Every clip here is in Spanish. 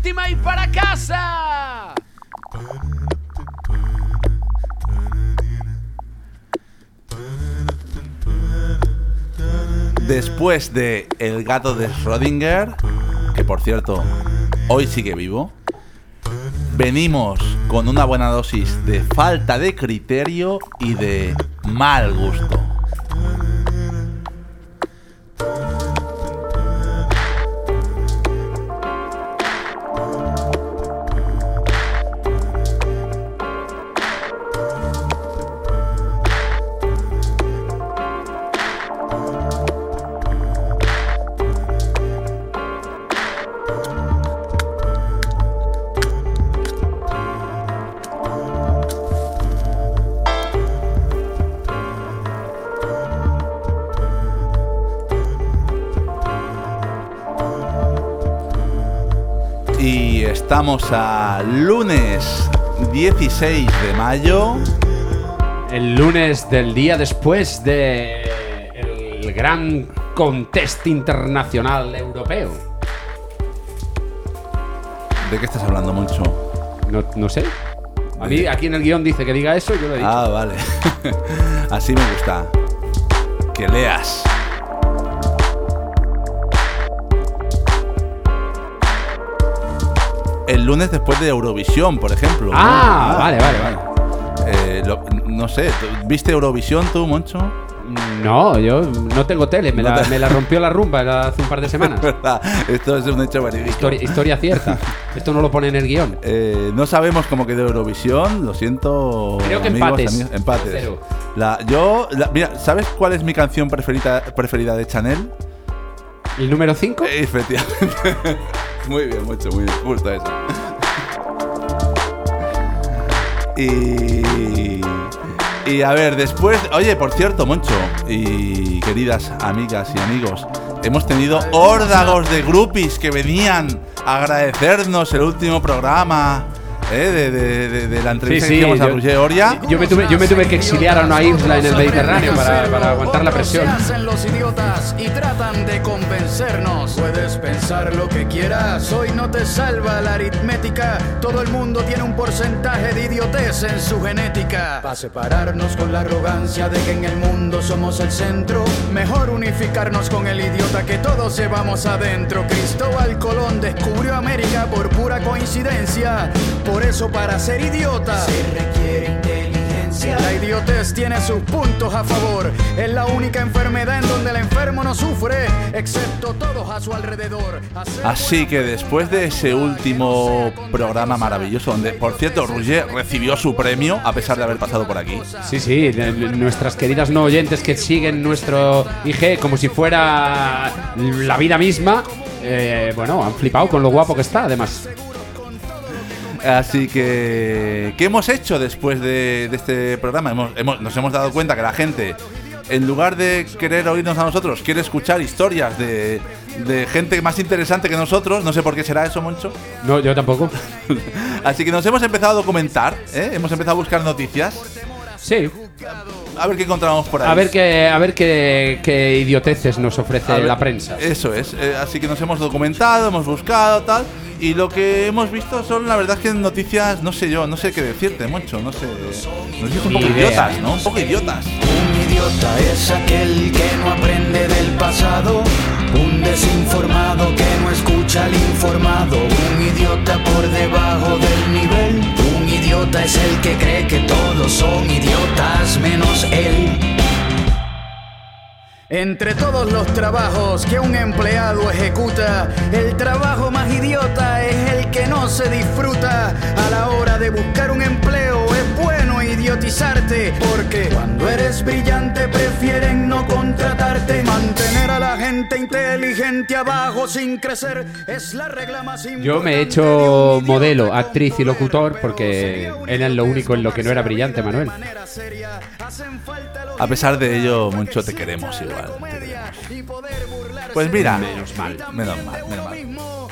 Última y para casa. Después de El gato de Schrödinger, que por cierto, hoy sigue vivo, venimos con una buena dosis de falta de criterio y de mal gusto. Y estamos a lunes 16 de mayo. El lunes del día después de el gran contest internacional europeo. ¿De qué estás hablando mucho? No, no sé. A mí aquí en el guion dice que diga eso, yo lo he dicho. Ah, vale. Así me gusta. Que leas. El lunes después de Eurovisión, por ejemplo. Ah, ¿no? vale, vale, vale. Eh, lo- no sé, ¿tú- ¿viste Eurovisión tú, Moncho? No, yo no tengo tele, me, No la, te- me la rompió la rumba hace un par de semanas. Esto es un hecho verídico. historia, historia cierta. Esto no lo pone en el guion. Eh, no sabemos cómo quedó Eurovisión, lo siento. Creo que amigos, empates. amigos, empates. La, yo, la- mira, ¿sabes cuál es mi canción preferida, preferida de Chanel? ¿El número 5? Eh, Efectivamente. muy bien, mucho, muy bien. Justo eso. Y. Y a ver, después. Oye, por cierto, Moncho y queridas amigas y amigos, hemos tenido órdagos de groupies que venían a agradecernos el último programa. ¿Eh? De, de- de- de la entrevista Sí, que sí, hicimos a yo- Roger Oria. Yo me, tuve, yo me tuve que exiliar a una isla en el Mediterráneo para, para aguantar la presión. Se hacen los idiotas y tratan de convencernos. Puedes pensar lo que quieras, hoy no te salva la aritmética. Todo el mundo tiene un porcentaje de idiotez en su genética. Para separarnos con la arrogancia de que en el mundo somos el centro, mejor unificarnos con el idiota que todos llevamos adentro. Cristóbal Colón descubrió América por pura coincidencia. Por eso, para ser idiota, se requiere inteligencia. La idiotez tiene sus puntos a favor. Es la única enfermedad en donde el enfermo no sufre, excepto todos a su alrededor. Hacer Así que después de ese último programa maravilloso, donde por cierto Roger recibió su premio a pesar de haber pasado por aquí. Sí, sí, nuestras queridas no oyentes que siguen nuestro IG como si fuera la vida misma. eh, bueno, han flipado con lo guapo que está, además. Así que, ¿qué hemos hecho después de, de este programa? Hemos- hemos- nos hemos dado cuenta que la gente, en lugar de querer oírnos a nosotros, quiere escuchar historias de, de gente más interesante que nosotros. No sé por qué será eso, Moncho. No, yo tampoco. Así que nos hemos empezado a documentar, ¿eh? hemos empezado a buscar noticias. Sí. A ver qué encontramos por ahí. A ver qué, a ver qué, qué idioteces nos ofrece ver, la prensa. Eso es. eh, así que nos hemos documentado, hemos buscado, tal. Y lo que hemos visto son, la verdad, que noticias, no sé yo, no sé qué decirte, Moncho, no sé. Noticias un poco idea. idiotas, ¿no? Un poco idiotas. Un idiota es aquel que no aprende del pasado, un desinformado que no escucha al informado, un idiota por debajo del nivel, es el que cree que todos son idiotas menos él. Entre todos los trabajos que un empleado ejecuta, el trabajo más idiota es el que no se disfruta. A la hora de buscar un empleo bueno idiotizarte, porque cuando eres brillante prefieren no contratarte. Mantener a la gente inteligente abajo sin crecer es la regla más importante. Yo me he hecho modelo, actriz y locutor porque era lo único en lo que no era brillante, Manuel. A pesar de ello, Moncho, te queremos igual. poder burlar Pues mira, Menos mal. Menos mal, menos mal.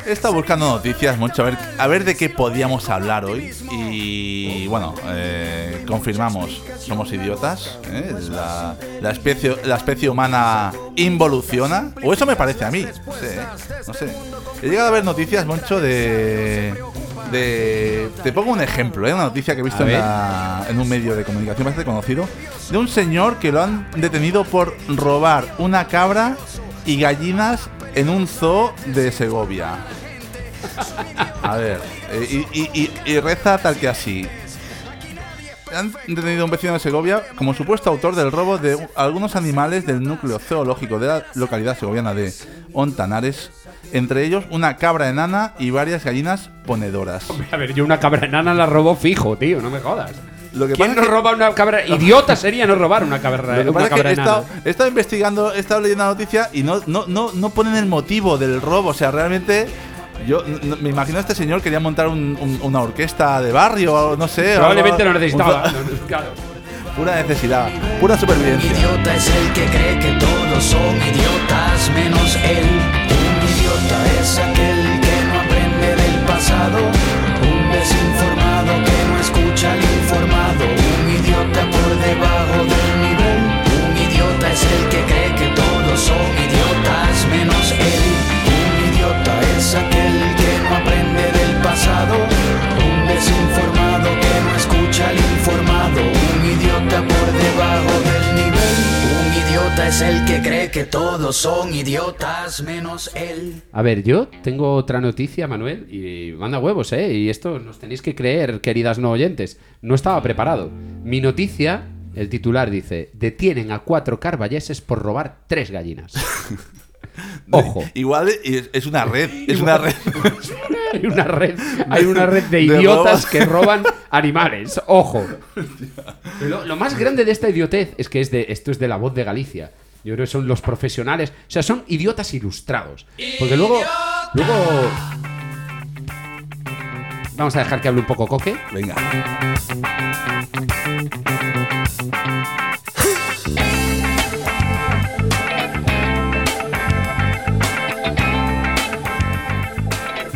He estado buscando noticias, mucho, a ver, a ver de qué podíamos hablar hoy. Y bueno, eh, confirmamos, somos idiotas. ¿eh? La, la especie, la especie humana involuciona. O eso me parece a mí. No sé, ¿eh? no sé. He llegado a ver noticias, mucho de. De, te pongo un ejemplo, ¿eh? una noticia que he visto la- en un medio de comunicación bastante conocido, de un señor que lo han detenido por robar una cabra y gallinas en un zoo de Segovia. A ver, eh, y, reza tal que así. Han detenido a un vecino de Segovia como supuesto autor del robo de algunos animales del núcleo zoológico de la localidad segoviana de Ontanares, entre ellos una cabra enana y varias gallinas ponedoras. A ver, yo una cabra enana la robó fijo, tío, no me jodas. Lo que ¿Quién pasa no es que- roba una cabra? Idiota sería no robar una cabra, Lo que una pasa es que cabra he estado, he estado investigando, he estado leyendo la noticia y no, no, no, no ponen el motivo del robo. O sea, realmente yo n- n- me imagino a este señor quería montar un- un- una orquesta de barrio o no sé. Probablemente lo necesitaba. un- No, no, claro. Pura necesidad, pura supervivencia. idiota es el que cree que todos son idiotas menos él. Un idiota es aquel que no aprende del pasado. Son idiotas menos él. Un idiota es aquel que no aprende del pasado. Un desinformado que no escucha al informado. Un idiota por debajo del nivel. Un idiota es el que cree que todos son idiotas menos él. A ver, yo tengo otra noticia, Manuel, y manda huevos, ¿eh? Y esto nos tenéis que creer, queridas no oyentes. No estaba preparado. Mi noticia, el titular dice: Detienen a cuatro carvalleses por robar tres gallinas. Ojo. Igual es, una red, es una red. Hay una red, hay una red de De idiotas robo. que roban animales. Ojo. Lo, lo más grande de esta idiotez es que es de, esto es de la voz de Galicia. Yo creo que son los profesionales. O sea, son idiotas ilustrados. Porque luego. Luego. Vamos a dejar que hable un poco Coque. Venga.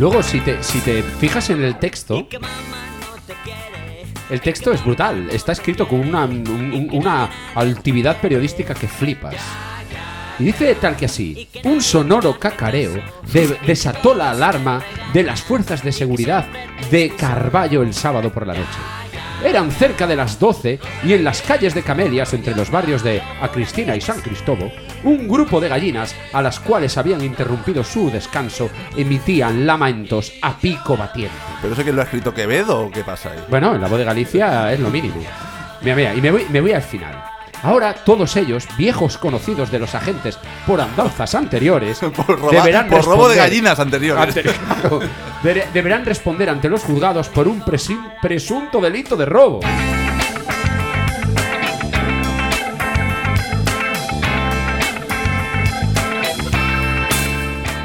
Luego, si te, si te fijas en el texto. El texto es brutal. Está escrito con una, un- un- una altividad periodística que flipas. Y dice tal que así, un sonoro cacareo de- desató la alarma de las fuerzas de seguridad de Carballo el sábado por la noche. Eran cerca de las 12 y en las calles de Camelias, entre los barrios de A Cristina y San Cristóbal, un grupo de gallinas a las cuales habían interrumpido su descanso emitían lamentos a pico batiente. ¿Pero eso que lo ha escrito Quevedo o qué pasa ahí? Bueno, en la voz de Galicia es lo mínimo. Mira, mira, y me voy, me voy al final. Ahora todos ellos, viejos conocidos de los agentes por andanzas anteriores, Por, robar- deberán por robo de responder- gallinas anteriores. Deberán responder ante los juzgados por un presunto delito de robo.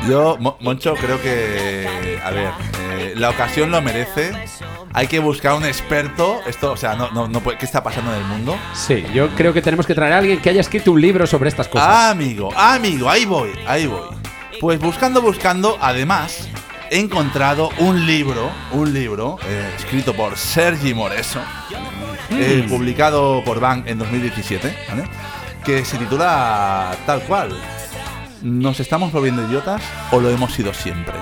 Yo, Mo- Moncho, creo que. A ver, eh, la ocasión lo merece. Hay que buscar un experto. Esto, o sea, no, no, no puede- ¿qué está pasando en el mundo? Sí, yo creo que tenemos que traer a alguien que haya escrito un libro sobre estas cosas. Ah, amigo, amigo, ahí voy, ahí voy. Pues buscando, buscando, además, he encontrado un libro, un libro eh, escrito por Sergi Moreso, eh, Mm. publicado por Bank en 2017, ¿vale? que se titula tal cual. ¿Nos estamos volviendo idiotas o lo hemos sido siempre?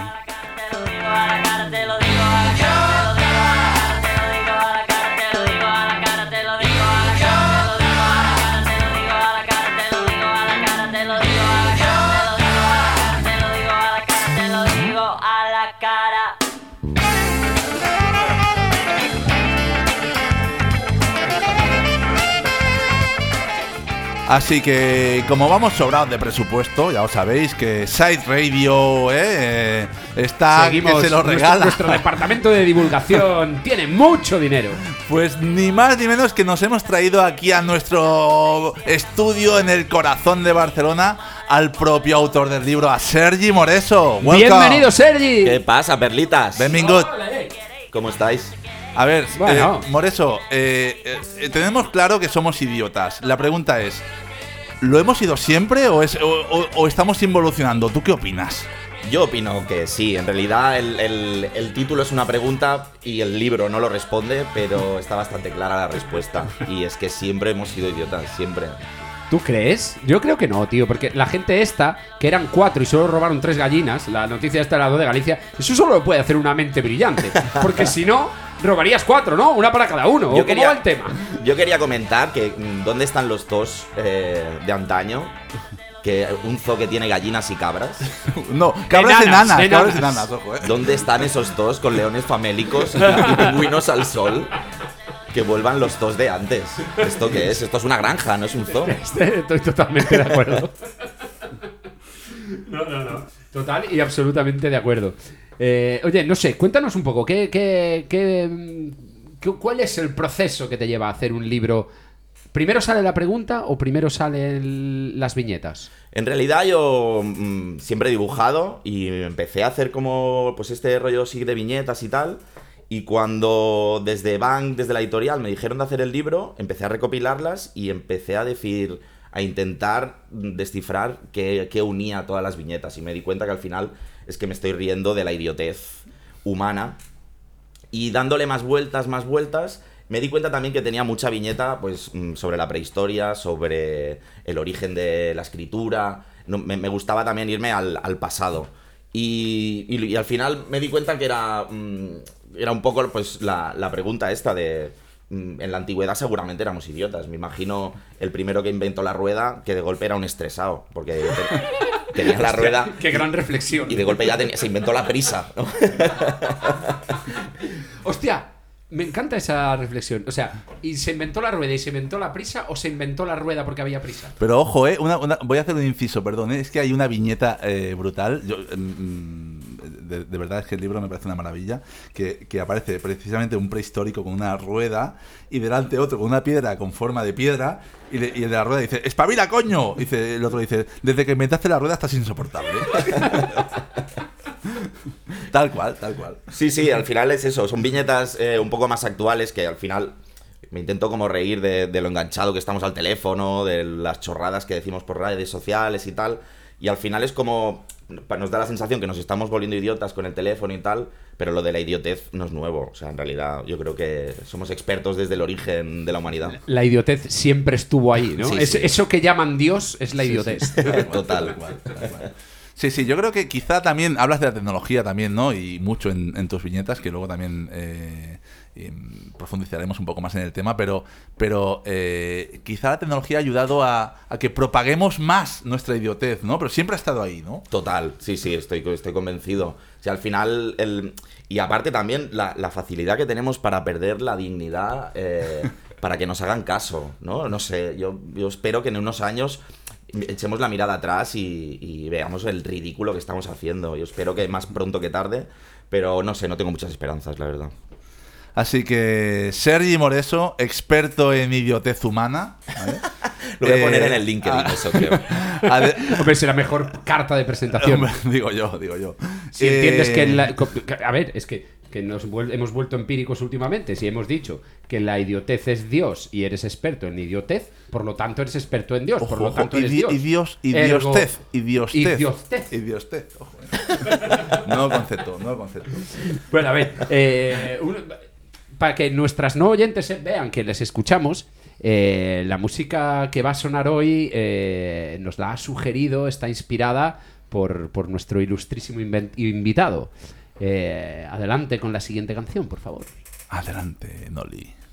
Así que, como vamos sobrados de presupuesto, ya os sabéis que Side Radio eh, está Seguimos. que se lo nuestro- regala. Nuestro, departamento de divulgación tiene mucho dinero. Pues ni más ni menos que nos hemos traído aquí a nuestro estudio en el corazón de Barcelona al propio autor del libro, a Sergi Moreso. Welcome. Bienvenido, Sergi. ¿Qué pasa, perlitas? Benvingut. ¿Cómo estáis? A ver, Bueno. eh, Moreso, eh, eh, eh, tenemos claro que somos idiotas. La pregunta es, ¿lo hemos sido siempre o, es, o, o- o estamos involucionando? ¿Tú qué opinas? Yo opino que sí, en realidad el, el- el título es una pregunta y el libro no lo responde, pero está bastante clara la respuesta. Y es que siempre hemos sido idiotas, siempre. ¿Tú crees? Yo creo que no, tío, porque la gente esta, que eran cuatro y solo robaron tres gallinas, la noticia esta de la 2 de Galicia, eso solo lo puede hacer una mente brillante. Porque si no, robarías cuatro, ¿no? Una para cada uno. ¿o ¿Cómo va el tema? yo quería comentar que mm, dónde están los dos eh, de antaño, que un zoo que tiene gallinas y cabras. No, cabras Enanas, enanas, cabras enanas. ojo, eh. ¿Dónde están esos dos con leones famélicos y, y pingüinos al sol? Que vuelvan los dos de antes. ¿Esto qué es? Esto es una granja, no es un zoo. Estoy totalmente de acuerdo. No, no, no. Total y absolutamente de acuerdo. Eh, oye, no sé, cuéntanos un poco, ¿qué, qué, qué, qué- ¿cuál es el proceso que te lleva a hacer un libro? ¿Primero sale la pregunta o primero salen las viñetas? En realidad yo mm, siempre he dibujado y empecé a hacer como pues este rollo así de viñetas y tal. Y cuando desde Bank, desde la editorial, me dijeron de hacer el libro, empecé a recopilarlas y empecé a decir, a intentar descifrar qué, qué unía todas las viñetas. Y me di cuenta que al final es que me estoy riendo de la idiotez humana y dándole más vueltas, más vueltas, me di cuenta también que tenía mucha viñeta pues, mm, sobre la prehistoria, sobre el origen de la escritura. Me, gustaba también irme al, al pasado. Y, y- y al final me di cuenta que era, mm, era un poco pues, la, la pregunta esta de... mm, En la antigüedad seguramente éramos idiotas. Me imagino el primero que inventó la rueda que de golpe era un estresado. Porque te- tenía la rueda Qué gran reflexión. y de golpe ya tenía- se inventó la prisa. ¿no? Hostia, me encanta esa reflexión. O sea, ¿y se inventó la rueda y se inventó la prisa o se inventó la rueda porque había prisa? Pero ojo, eh, una- una- voy a hacer un inciso, perdón, eh, es que hay una viñeta eh, brutal. Yo, mm, de, verdad es que el libro me parece una maravilla. Que, que aparece precisamente un prehistórico con una rueda y delante otro con una piedra con forma de piedra. Y, y el de la rueda dice: ¡Espabila, coño! Dice, el otro dice: Desde que inventaste la rueda estás insoportable. tal cual, tal cual. Sí, sí, al final es eso. Son viñetas eh, un poco más actuales que al final me intento como reír de lo enganchado que estamos al teléfono, de las chorradas que decimos por redes sociales y tal. Y al final es como. Nos da la sensación que nos estamos volviendo idiotas con el teléfono y tal, pero lo de la idiotez no es nuevo. O sea, en realidad yo creo que somos expertos desde el origen de la humanidad. La idiotez siempre estuvo ahí, ¿no? Sí, Es- sí. Eso que llaman Dios es la idiotez. Total. Tal cual, tal cual. Sí, sí, yo creo que quizá también hablas de la tecnología también, ¿no? Y mucho en, en tus viñetas, que luego también eh, em, profundizaremos un poco más en el tema, pero, pero eh, quizá la tecnología ha ayudado a, que propaguemos más nuestra idiotez, ¿no? Pero siempre ha estado ahí, ¿no? Total, sí, sí, estoy, estoy convencido. O sea, al final, el... y aparte también la, facilidad que tenemos para perder la dignidad, eh, para que nos hagan caso, ¿no? No sé, yo, yo espero que en unos años echemos la mirada atrás y veamos el ridículo que estamos haciendo. Yo espero que más pronto que tarde, pero no sé, no tengo muchas esperanzas, la verdad. Así que Sergi Moreso, experto en idiotez humana. ¿vale? Lo voy a poner Eh, en el LinkedIn, ah, eso creo. Hombre, es la mejor carta de presentación. Hombre, digo yo, digo yo. Si entiendes Eh, que, la- co- que- a ver, es que, que nos vuel- hemos vuelto empíricos últimamente. Si hemos dicho que la idiotez es Dios y eres experto en idiotez, por lo tanto eres experto en Dios, por lo ojo, tanto eres Dios. idios- Ergo- idiostez, idiostez. Idiostez. Idiostez, ojo. eh. nuevo concepto, nuevo concepto. Bueno, a ver, eh, un- para que nuestras no oyentes eh, vean que les escuchamos, eh, la música que va a sonar hoy eh, nos la ha sugerido, está inspirada por, por nuestro ilustrísimo invitado. Adelante con la siguiente canción, por favor. Adelante, Noli.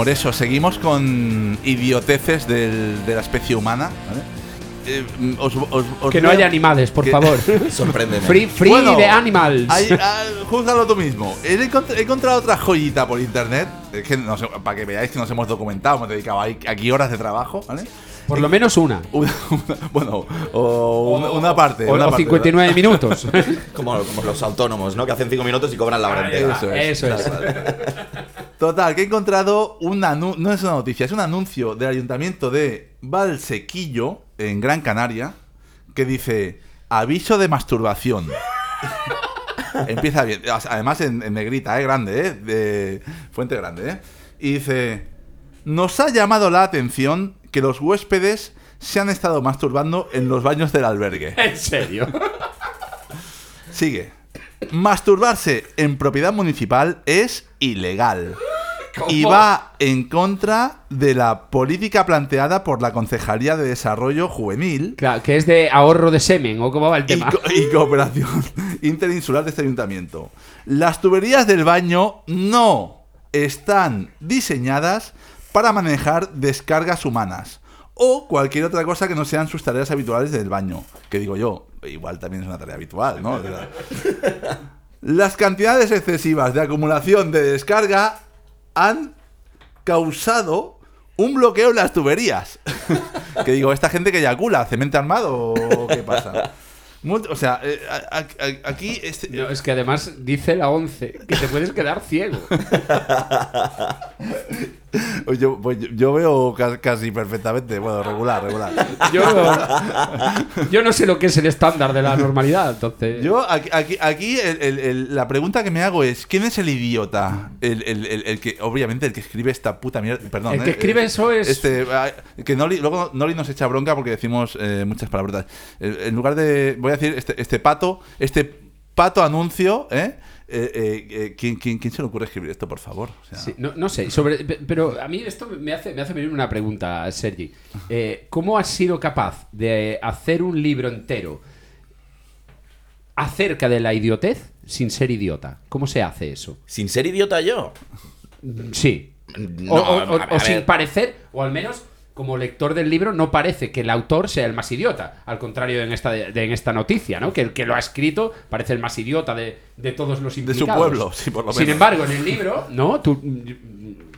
Moreso, seguimos con idioteces del- de la especie humana. ¿vale? Eh, mm, os- os- os Que no haya animales, por que- favor. Sorpréndeme. Free, free Bueno, de animals. hay- ah, júzgalo tú mismo. He, encont- he encontrado otra joyita por internet. Es que no sé, para que veáis que nos hemos documentado, hemos dedicado aquí horas de trabajo, ¿vale? Por lo menos una. Una- una- bueno, o una, una parte. O, una o parte, 59 minutos. Como, como los autónomos, ¿no? Que hacen cinco minutos y cobran la hora va, Eso es. Eso es. Total, que he encontrado un anu- no es una noticia, es un anuncio del ayuntamiento de Valsequillo, en Gran Canaria, que dice aviso de masturbación. Empieza bien, además en, en negrita, ¿eh? grande, ¿eh? de fuente grande, ¿eh? Y dice, nos ha llamado la atención que los huéspedes se han estado masturbando en los baños del albergue. En serio. Sigue. Masturbarse en propiedad municipal es ilegal. Y va en contra de la política planteada por la Concejalía de Desarrollo Juvenil Claro, que es de ahorro de semen, o cómo va el y, tema. co- y cooperación interinsular de este ayuntamiento. Las tuberías del baño no están diseñadas para manejar descargas humanas o cualquier otra cosa que no sean sus tareas habituales del baño. Que digo yo, igual también es una tarea habitual, ¿no? Las cantidades excesivas de acumulación de descarga han causado un bloqueo en las tuberías. que digo, ¿esta gente que eyacula? ¿Cemento armado o qué pasa? O sea, eh, aquí... este- No, es que además dice la 11 que te puedes quedar ciego. yo, pues yo- veo ca- casi perfectamente, bueno, regular, regular. Yo, yo no sé lo que es el estándar de la normalidad, entonces. Yo aquí, aquí, aquí el- el- el- la pregunta que me hago es, ¿quién es el idiota? El, el- el- el que, obviamente, el que escribe esta puta mierda. Perdón. El que eh, escribe eh, eso es- Este, ah, que Noli, luego Noli nos echa bronca porque decimos eh, muchas palabras. En lugar de, voy a decir, este, este pato, este pato anuncio, ¿eh? Eh, eh, eh, ¿quién, quién, quién se le ocurre escribir esto, por favor? O sea, Sí, no, no sé, sobre, pero a mí esto me hace, me hace venir una pregunta, Sergi. Eh, ¿Cómo has sido capaz de hacer un libro entero acerca de la idiotez sin ser idiota? ¿Cómo se hace eso? Sin ser idiota yo. Sí. No, o sin parecer, o al menos como lector del libro, no parece que el autor sea el más idiota. Al contrario de en esta, de- en esta noticia, ¿no? Que el que lo ha escrito parece el más idiota de, de todos los su implicados. pueblo, sí, por lo Sin menos. embargo, en el libro, ¿no? Tú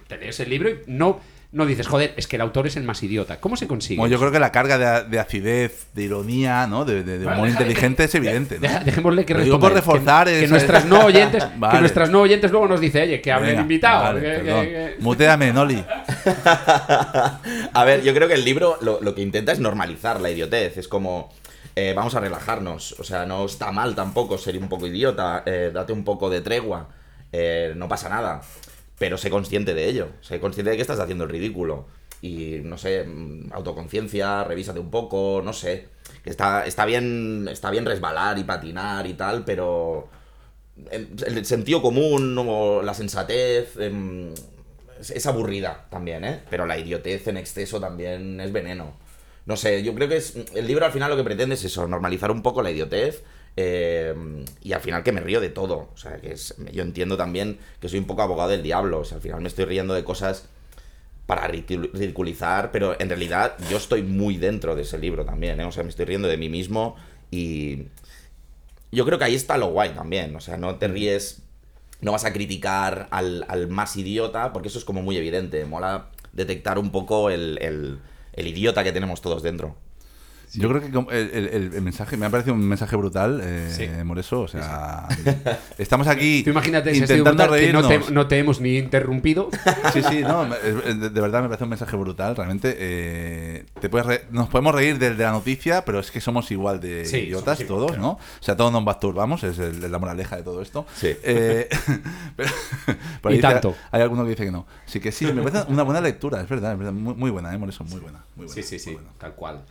te lees el libro y no, no dices, joder, es que el autor es el más idiota. ¿Cómo se consigue? Bueno, yo creo que la carga de, de acidez, de ironía, ¿no? De, de- de Bueno, humor inteligente es evidente. ¿no? Deja- dejémosle que responda por que- reforzar que, nuestras no oyentes que nuestras no oyentes luego nos dice oye que hable el Venga, invitado vale, que- que- perdón. que- Muteame, Noli. A ver, yo creo que el libro lo, lo que intenta es normalizar la idiotez. Es como, eh, vamos a relajarnos. O sea, no está mal tampoco ser un poco idiota. eh, date un poco de tregua. eh, no pasa nada. Pero sé consciente de ello. Sé consciente de que estás haciendo el ridículo. Y no sé, mm, autoconciencia, revísate un poco, no sé. Que está, está bien. Está bien resbalar y patinar y tal, pero. El, el sentido común o la sensatez. em, es aburrida también, ¿eh? Pero la idiotez en exceso también es veneno. No sé, yo creo que es. El libro al final lo que pretende es eso, normalizar un poco la idiotez. Eh, y al final que me río de todo. O sea, que es, yo entiendo también que soy un poco abogado del diablo. O sea, al final me estoy riendo de cosas para ridicul- ridiculizar, pero en realidad yo estoy muy dentro de ese libro también, ¿eh? O sea, me estoy riendo de mí mismo y yo creo que ahí está lo guay también, o sea, no te ríes, no vas a criticar al, al más idiota, porque eso es como muy evidente, mola detectar un poco el, el- el idiota que tenemos todos dentro. Yo creo que el, el- mensaje me ha parecido un mensaje brutal, eh, Sí. Moreso. O sea, estamos aquí Tú imagínate intentando que no reírnos. te, no te hemos ni interrumpido. Sí, sí, no, de, de verdad me parece un mensaje brutal, realmente. eh, te puedes re- nos podemos reír de, de la noticia, pero es que somos igual de idiotas todos, ¿no? O sea, todos nos masturbamos, es el- la moraleja de todo esto. Sí. Eh, pero- pero Y dice- tanto. Hay alguno que dice que no. Sí que sí, me parece una buena lectura, es verdad, es verdad, muy, muy buena, ¿eh? Moreso, muy buena. Muy buena Sí, sí, sí, tal cual.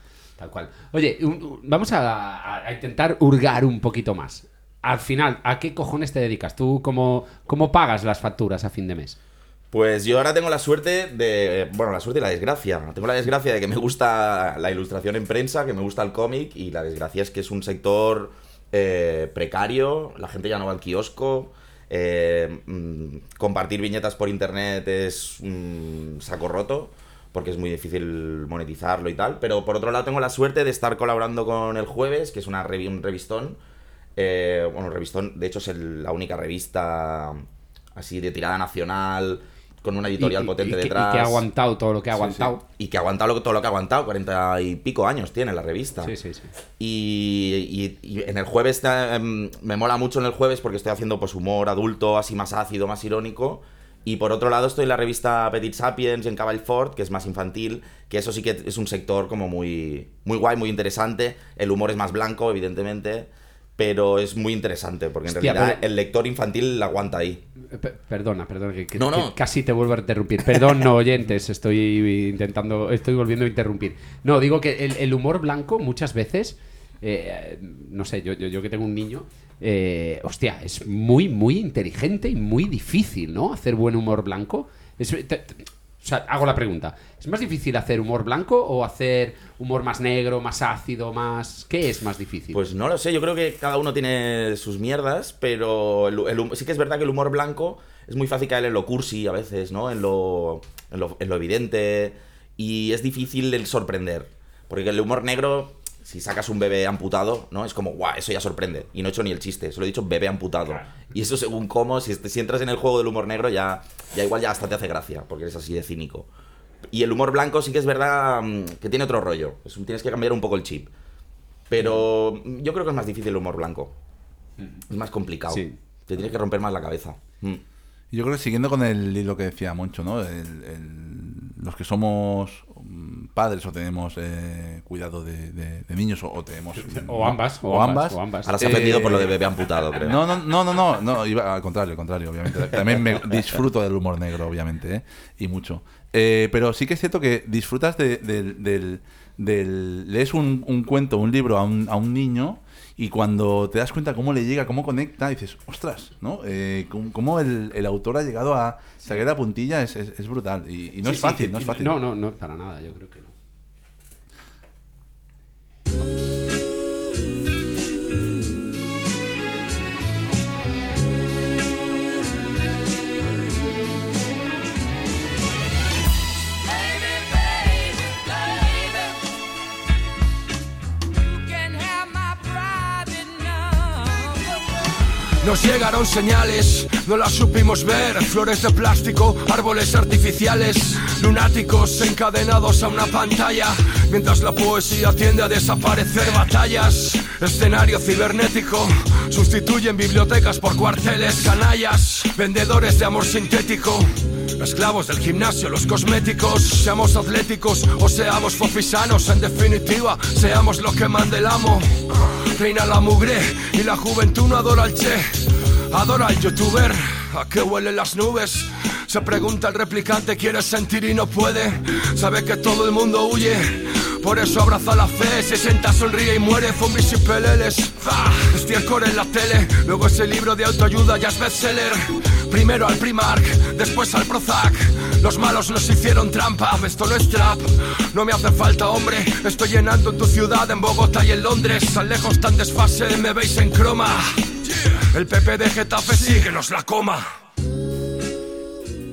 Tal cual. Oye, vamos a intentar hurgar un poquito más. Al final, ¿a qué cojones te dedicas? ¿Tú cómo, cómo pagas las facturas a fin de mes? Pues yo ahora tengo la suerte de. Bueno, la suerte y la desgracia. Tengo la desgracia de que me gusta la ilustración en prensa, que me gusta el cómic, y la desgracia es que es un sector eh, precario, la gente ya no va al kiosco, Eh, mm, compartir viñetas por internet es un saco roto porque es muy difícil monetizarlo y tal. Pero por otro lado tengo la suerte de estar colaborando con El Jueves, que es una revi- un revistón. Eh, bueno, revistón, de hecho es el- la única revista así de tirada nacional, con una editorial Y- potente y detrás. Y que ha aguantado todo lo que ha Sí, aguantado. Y que ha aguantado lo- todo lo que ha aguantado, cuarenta y pico años tiene la revista. Sí, sí, sí. Y, en el jueves eh, em, me mola mucho en el jueves porque estoy haciendo pues humor adulto, así más ácido, más irónico. Y por otro lado estoy en la revista Petit Sapiens en Caball Fort, que es más infantil, que eso sí que es un sector como muy, muy guay, muy interesante. El humor es más blanco, evidentemente, pero es muy interesante porque en Hostia, realidad pero- el lector infantil la aguanta ahí. Eh, pe- Perdona, perdona, que, que- No, no. que casi te vuelvo a interrumpir. Perdón, no oyentes, estoy intentando, estoy volviendo a interrumpir. No, digo que el, el humor blanco muchas veces, eh, no sé, yo, yo, que tengo un niño, eh, hostia, es muy, muy inteligente y muy difícil, ¿no? Hacer buen humor blanco. O sea, hago la pregunta. ¿Es más difícil hacer humor blanco o hacer humor más negro, más ácido, más... ¿Qué es más difícil? Pues no lo sé, yo creo que cada uno tiene sus mierdas, pero sí que es verdad que el humor blanco es muy fácil caer en lo cursi a veces, ¿no? En lo, en lo evidente y es difícil el sorprender. Porque el humor negro, si sacas un bebé amputado, ¿no? Es como, guau, eso ya sorprende. Y no he hecho ni el chiste, solo he dicho bebé amputado. Y eso según cómo, si, entras en el juego del humor negro ya, ya igual ya hasta te hace gracia, porque eres así de cínico. Y el humor blanco sí que es verdad mm, que tiene otro rollo. Es tienes que cambiar un poco el chip. Pero mm, yo creo que es más difícil el humor blanco. Es más complicado. Sí. Te tienes que romper más la cabeza. Mm. Y Yo creo que siguiendo con el hilo que decía Moncho, ¿no? El- el- los que somos mm, padres o tenemos eh, cuidado de, de- de niños o, o tenemos... O ambas, o o ambas, ambas. o ambas. Ahora se ha ofendido Eh, por lo de bebé amputado, creo. No, no, no, no, no, no, iba- al contrario, al contrario, obviamente. También me disfruto del humor negro, obviamente, ¿eh? y mucho. Eh, pero sí que es cierto que disfrutas de- del, del- del- lees un, un cuento, un libro a un, a un niño y cuando te das cuenta cómo le llega, cómo conecta, dices, ostras, ¿no? Eh, cómo, el, el autor ha llegado a sacar la puntilla es, es- es brutal y, y no Sí, es fácil, no es fácil. No, no, no, para nada, yo creo que no. Nos llegaron señales, no las supimos ver. Flores de plástico, árboles artificiales, lunáticos encadenados a una pantalla. Mientras la poesía tiende a desaparecer batallas. Escenario cibernético, sustituyen bibliotecas por cuarteles, canallas, vendedores de amor sintético. Esclavos del gimnasio, los cosméticos, seamos atléticos o seamos fofisanos, en definitiva, seamos lo que mande el amo. Reina la mugre y la juventud no adora al che, adora al youtuber. ¿A qué huelen las nubes? Se pregunta el replicante, quiere sentir y no puede. Sabe que todo el mundo huye. Por eso abraza la fe, se sienta, sonríe y muere. Zombies y peleles. ¡Ah! Estiércol en la tele. Luego ese libro de autoayuda ya es bestseller. Primero al Primark, después al Prozac. Los malos nos hicieron trampa, esto no es trap. No me hace falta, hombre. Estoy llenando en tu ciudad, en Bogotá y en Londres. Tan lejos, tan desfase, me veis en croma. El PP de Getafe sí que nos la coma.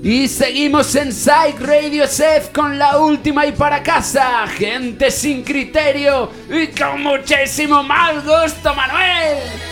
Y seguimos en Psych Radio SF con la última y para casa. Gente sin criterio y con muchísimo mal gusto, Manuel.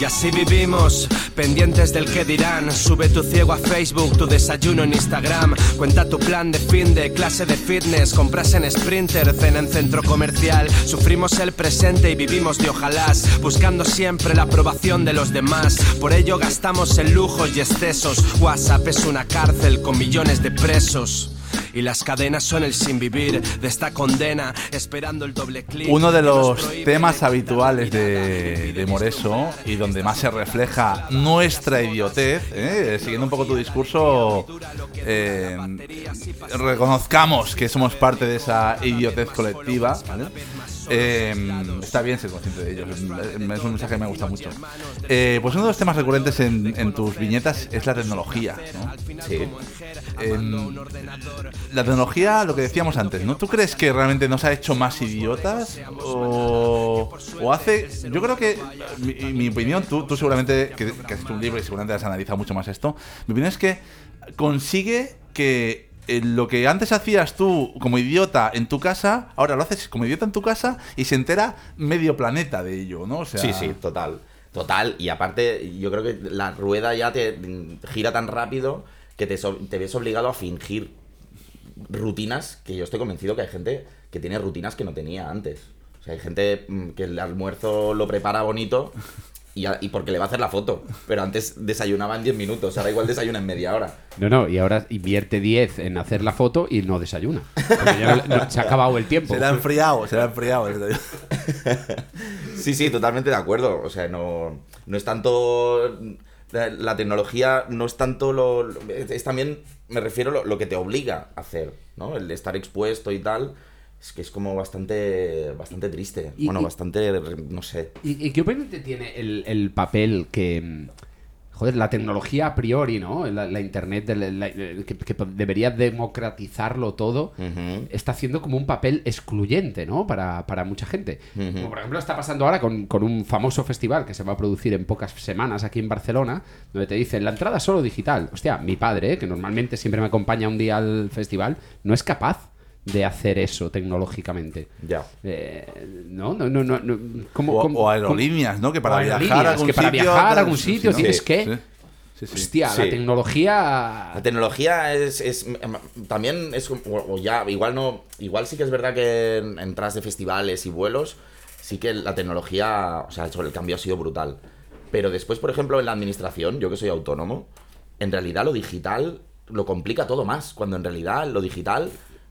Y así vivimos, pendientes del que dirán. Sube tu ciego a Facebook, tu desayuno en Instagram. Cuenta tu plan de fin de clase de fitness. Compras en Sprinter, cena en centro comercial. Sufrimos el presente y vivimos de ojalás. Buscando siempre la aprobación de los demás. Por ello gastamos en lujos y excesos. WhatsApp es una cárcel con millones de presos. Y las cadenas son el sin vivir de esta condena, esperando el doble clic. Uno de los temas habituales de, Moreso y donde más se refleja nuestra idiotez, ¿eh? siguiendo un poco tu discurso, eh, reconozcamos que somos parte de esa idiotez colectiva. ¿vale? Eh, está bien ser consciente de ello, es un, mensaje que me gusta mucho. Eh, pues uno de los temas recurrentes en, en tus viñetas es la tecnología. ¿no? Sí. La tecnología, lo que decíamos antes, ¿no? ¿Tú crees que realmente nos ha hecho más idiotas? O, o hace. Yo creo que. Mi, opinión, tú, tú seguramente. Que, que has hecho un libro y seguramente has analizado mucho más esto. Mi opinión es que consigue que. eh, Lo que antes hacías tú como idiota en tu casa, ahora lo haces como idiota en tu casa y se entera medio planeta de ello, ¿no? O sea, Sí, sí, total. Total. Y aparte, yo creo que la rueda ya te mm, gira tan rápido que te, te ves obligado a fingir rutinas que yo estoy convencido que hay gente que tiene rutinas que no tenía antes. O sea, hay gente mm, que el almuerzo lo prepara bonito y, a- y porque le va a hacer la foto. Pero antes desayunaba en 10 minutos, ahora igual desayuna en media hora. No, no, y ahora invierte 10 en hacer la foto y no desayuna. Porque ya no- no- se ha acabado el tiempo. Se le ha enfriado, se le ha enfriado. Sí, sí, totalmente de acuerdo. O sea, no, no es tanto. La, la tecnología no es tanto lo. lo- Es, es también, me refiero, lo, lo que te obliga a hacer, ¿no? El estar expuesto y tal. Es que es como bastante. Bastante triste. Y- bueno, y- bastante. No sé. ¿Y, y qué opinión te tiene el, el papel que... Joder, la tecnología a priori, ¿no? La, la internet, de la- la- que, que debería democratizarlo todo, está haciendo como un papel excluyente, ¿no? Para, para mucha gente. Como por ejemplo está pasando ahora con, con un famoso festival que se va a producir en pocas semanas aquí en Barcelona, donde te dicen la entrada solo digital. Hostia, mi padre, que normalmente siempre me acompaña un día al festival, no es capaz de hacer eso tecnológicamente. Ya. Eh, no, no, no, no. no. ¿Cómo- O, cómo- o aerolíneas, ¿no? Que para viajar a algún que para sitio. viajar a algún sitio tienes Sí, que- sí, sí, sí. Hostia, Sí. la tecnología. La tecnología es, es- también es o ya igual no igual sí que es verdad que en, en tras de festivales y vuelos sí que la tecnología o sea el cambio ha sido brutal pero después por ejemplo en la administración yo que soy autónomo en realidad lo digital lo complica todo más cuando en realidad lo digital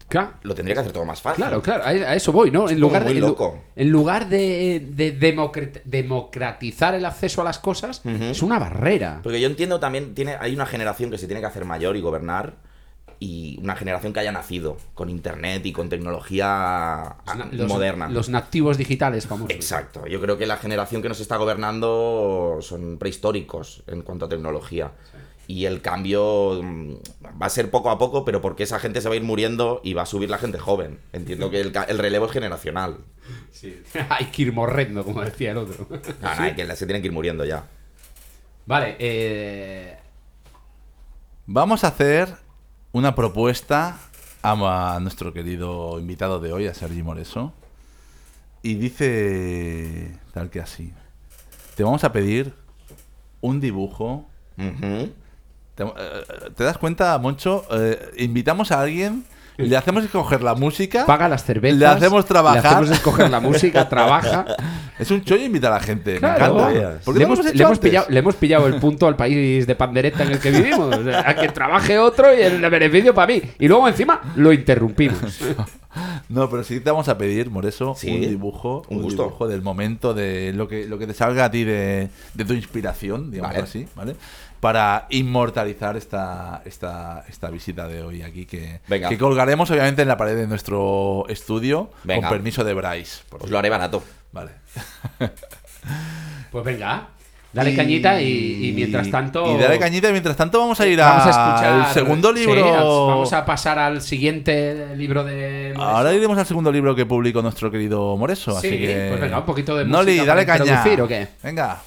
Claro, lo tendría que hacer todo más fácil claro, claro, a a eso voy, ¿no? En lugar, muy de, loco. en lugar de, de democrat- democratizar el acceso a las cosas, Ujú. es una barrera. Porque yo entiendo también, tiene, hay una generación que se tiene que hacer mayor y gobernar, y una generación que haya nacido con internet y con tecnología Los ah, los, moderna. Los nativos digitales famosos. Exacto, yo creo que la generación que nos está gobernando son prehistóricos en cuanto a tecnología. Y el cambio mm, va a ser poco a poco, pero porque esa gente se va a ir muriendo y va a subir la gente joven. Entiendo que el, relevo es generacional. Hay que ir morrendo, como decía el otro. No, no, hay que se tienen que ir muriendo ya. vale, eh. Vamos a hacer una propuesta a, nuestro querido invitado de hoy, a Sergi Moreso. Y dice tal que así. Te vamos a pedir un dibujo. ¿Te, eh, ¿te das cuenta, Moncho? Eh, invitamos a alguien, le hacemos escoger la música. Paga las cervezas. Le hacemos trabajar. Le hacemos escoger la música, trabaja. Es un chollo invitar a la gente. Claro. Me encanta. ¿Por qué le, hemos, hemos le hemos pillado, le hemos pillado el punto al país de pandereta en el que vivimos. O sea, a que trabaje otro y el beneficio para mí. Y luego encima lo interrumpimos. No, pero sí te vamos a pedir, Moreso, Sí, un dibujo, un un, gusto. dibujo del momento de lo que, lo que te salga a ti de, de tu inspiración, digamos Vale. así, ¿vale? Para inmortalizar esta, esta, esta visita de hoy aquí que, Venga. que colgaremos obviamente en la pared de nuestro estudio Venga. con permiso de Bryce. Os lo haré barato. Vale. Pues venga, dale cañita y, y mientras tanto. Y dale cañita y mientras tanto vamos a ir Vamos a a- escuchar. al segundo libro. vamos a pasar al siguiente libro de. Ahora iremos al segundo libro que publicó nuestro querido Moreso. Sí, así que... pues venga, un poquito de Noli, música dale para caña. ¿o qué? Venga.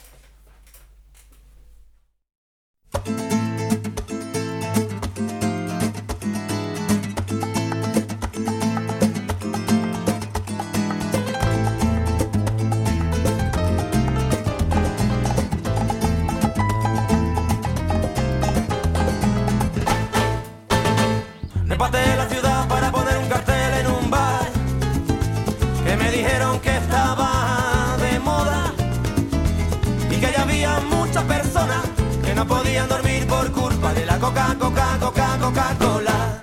Coca, coca, coca, coca, cola.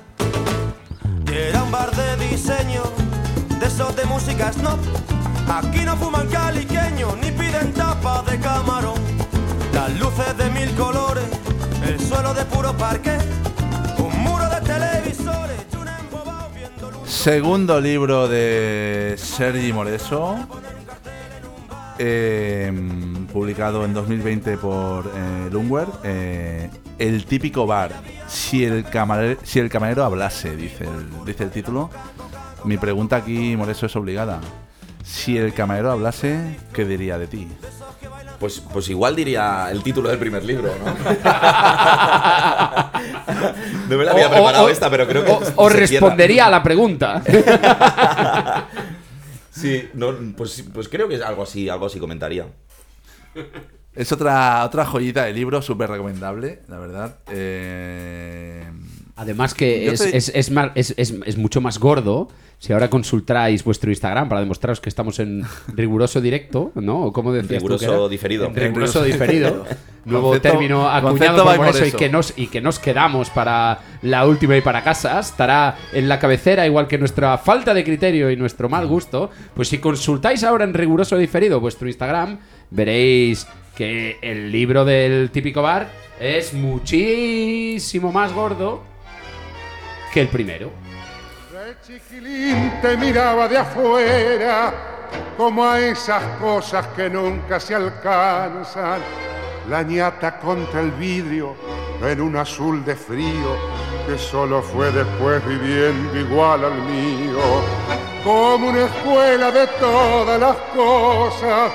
Y era un bar de diseño, de esos de música snob. Aquí no fuman caliqueños ni piden tapas de camarón. Las luces de mil colores, el suelo de puro parque, un muro de televisores. Segundo libro de Sergi Moreso, eh, publicado en 2020 por eh, Lungwer, eh, El típico bar. Si el camarero, si el camarero hablase, dice el, dice el título. Mi pregunta aquí, Moreso, es obligada. Si el camarero hablase, ¿qué diría de ti? Pues, pues igual diría el título del primer libro, ¿no? no me la había O- preparado o- esta, pero creo que. O, respondería a la pregunta. Sí, no, pues, pues creo que es algo así, algo así comentaría. Es otra, otra joyita de libro, súper recomendable, la verdad. Eh, Además que es, te- es- es más- es- es- es mucho más gordo si ahora consultáis vuestro Instagram para demostraros que estamos en riguroso directo, ¿no? ¿O cómo decías tú que Riguroso era? diferido. En riguroso diferido. Nuevo Concepto- término acuñado por by Moreso y que, nos, y que nos quedamos para la última y para casa. Estará en la cabecera, igual que nuestra falta de criterio y nuestro mal gusto. Pues si consultáis ahora en riguroso diferido vuestro Instagram, veréis que el libro del típico bar es muchísimo más gordo que el primero. El chiquilín te miraba de afuera como a esas cosas que nunca se alcanzan. La ñata contra el vidrio en un azul de frío que solo fue después viviendo igual al mío. Como una escuela de todas las cosas,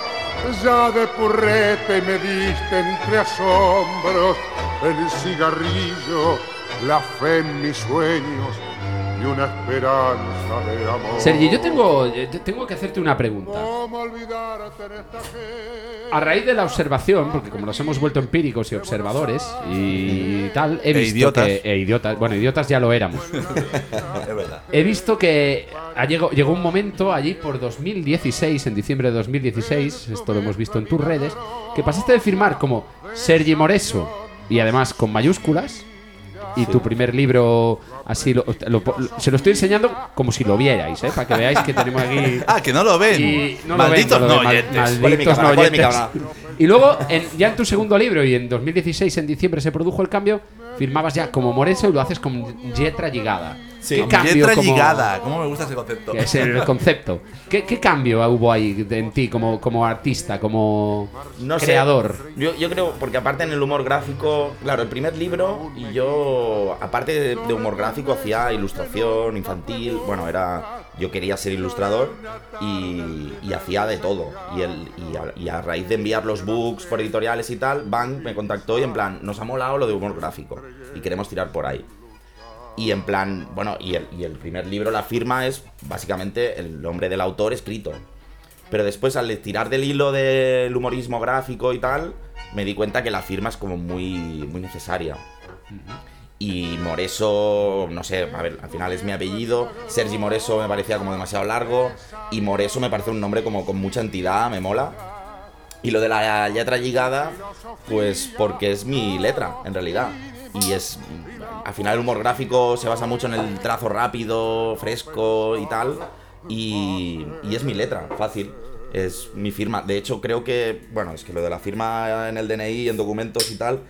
ya de purrete me diste entre asombros el cigarrillo, la fe en mis sueños y una esperanza de amor. Sergi, yo tengo, eh, te- tengo que hacerte una pregunta. A raíz de la observación, porque como nos hemos vuelto empíricos y observadores y tal, he E visto idiotas. que... e idiotas. Bueno, idiotas ya lo éramos. es verdad. He visto que ha llegó, llegó un momento allí por 2016, en diciembre de 2016, esto lo hemos visto en tus redes, que pasaste de firmar como Sergi Moreso y además con mayúsculas. Y tu primer libro, así lo- lo- lo- se lo estoy enseñando como si lo vierais, ¿eh? para que veáis que tenemos aquí. Ah, que no lo ven. No lo Malditos ven, no lo de mal- oyentes. malditos no oyentes. Y luego, en- ya en tu segundo libro, y en 2016, en diciembre, se produjo el cambio, firmabas ya como Moreso y lo haces con letra lligada. Sí. ¿Qué cambio como- ligada. ¿Cómo me gusta ese concepto? que es el concepto. ¿Qué, qué cambio hubo ahí en ti como, como artista, como No sé. creador? Yo, yo creo, porque aparte en el humor gráfico, claro, el primer libro, y yo, aparte de, humor gráfico, hacía ilustración infantil. Bueno, era. Yo quería ser ilustrador y, hacía de todo. Y, a, raíz de enviar los books por editoriales y tal, Bang me contactó y en plan, nos ha molado lo de humor gráfico y queremos tirar por ahí. Y en plan, bueno, y el, y el primer libro, la firma es básicamente el nombre del autor escrito. Pero después al tirar del hilo del humorismo gráfico y tal, me di cuenta que la firma es como muy, muy necesaria. Y Moreso, no sé, a ver, al final es mi apellido. Sergi Moreso me parecía como demasiado largo. Y Moreso me parece un nombre como con mucha entidad, me mola. Y lo de la letra llegada, pues porque es mi letra, en realidad. Y es. Al final el humor gráfico se basa mucho en el trazo rápido, fresco y tal. Y, y es mi letra, fácil. Es mi firma. De hecho, creo que. Bueno, es que lo de la firma en el DNI, en documentos y tal.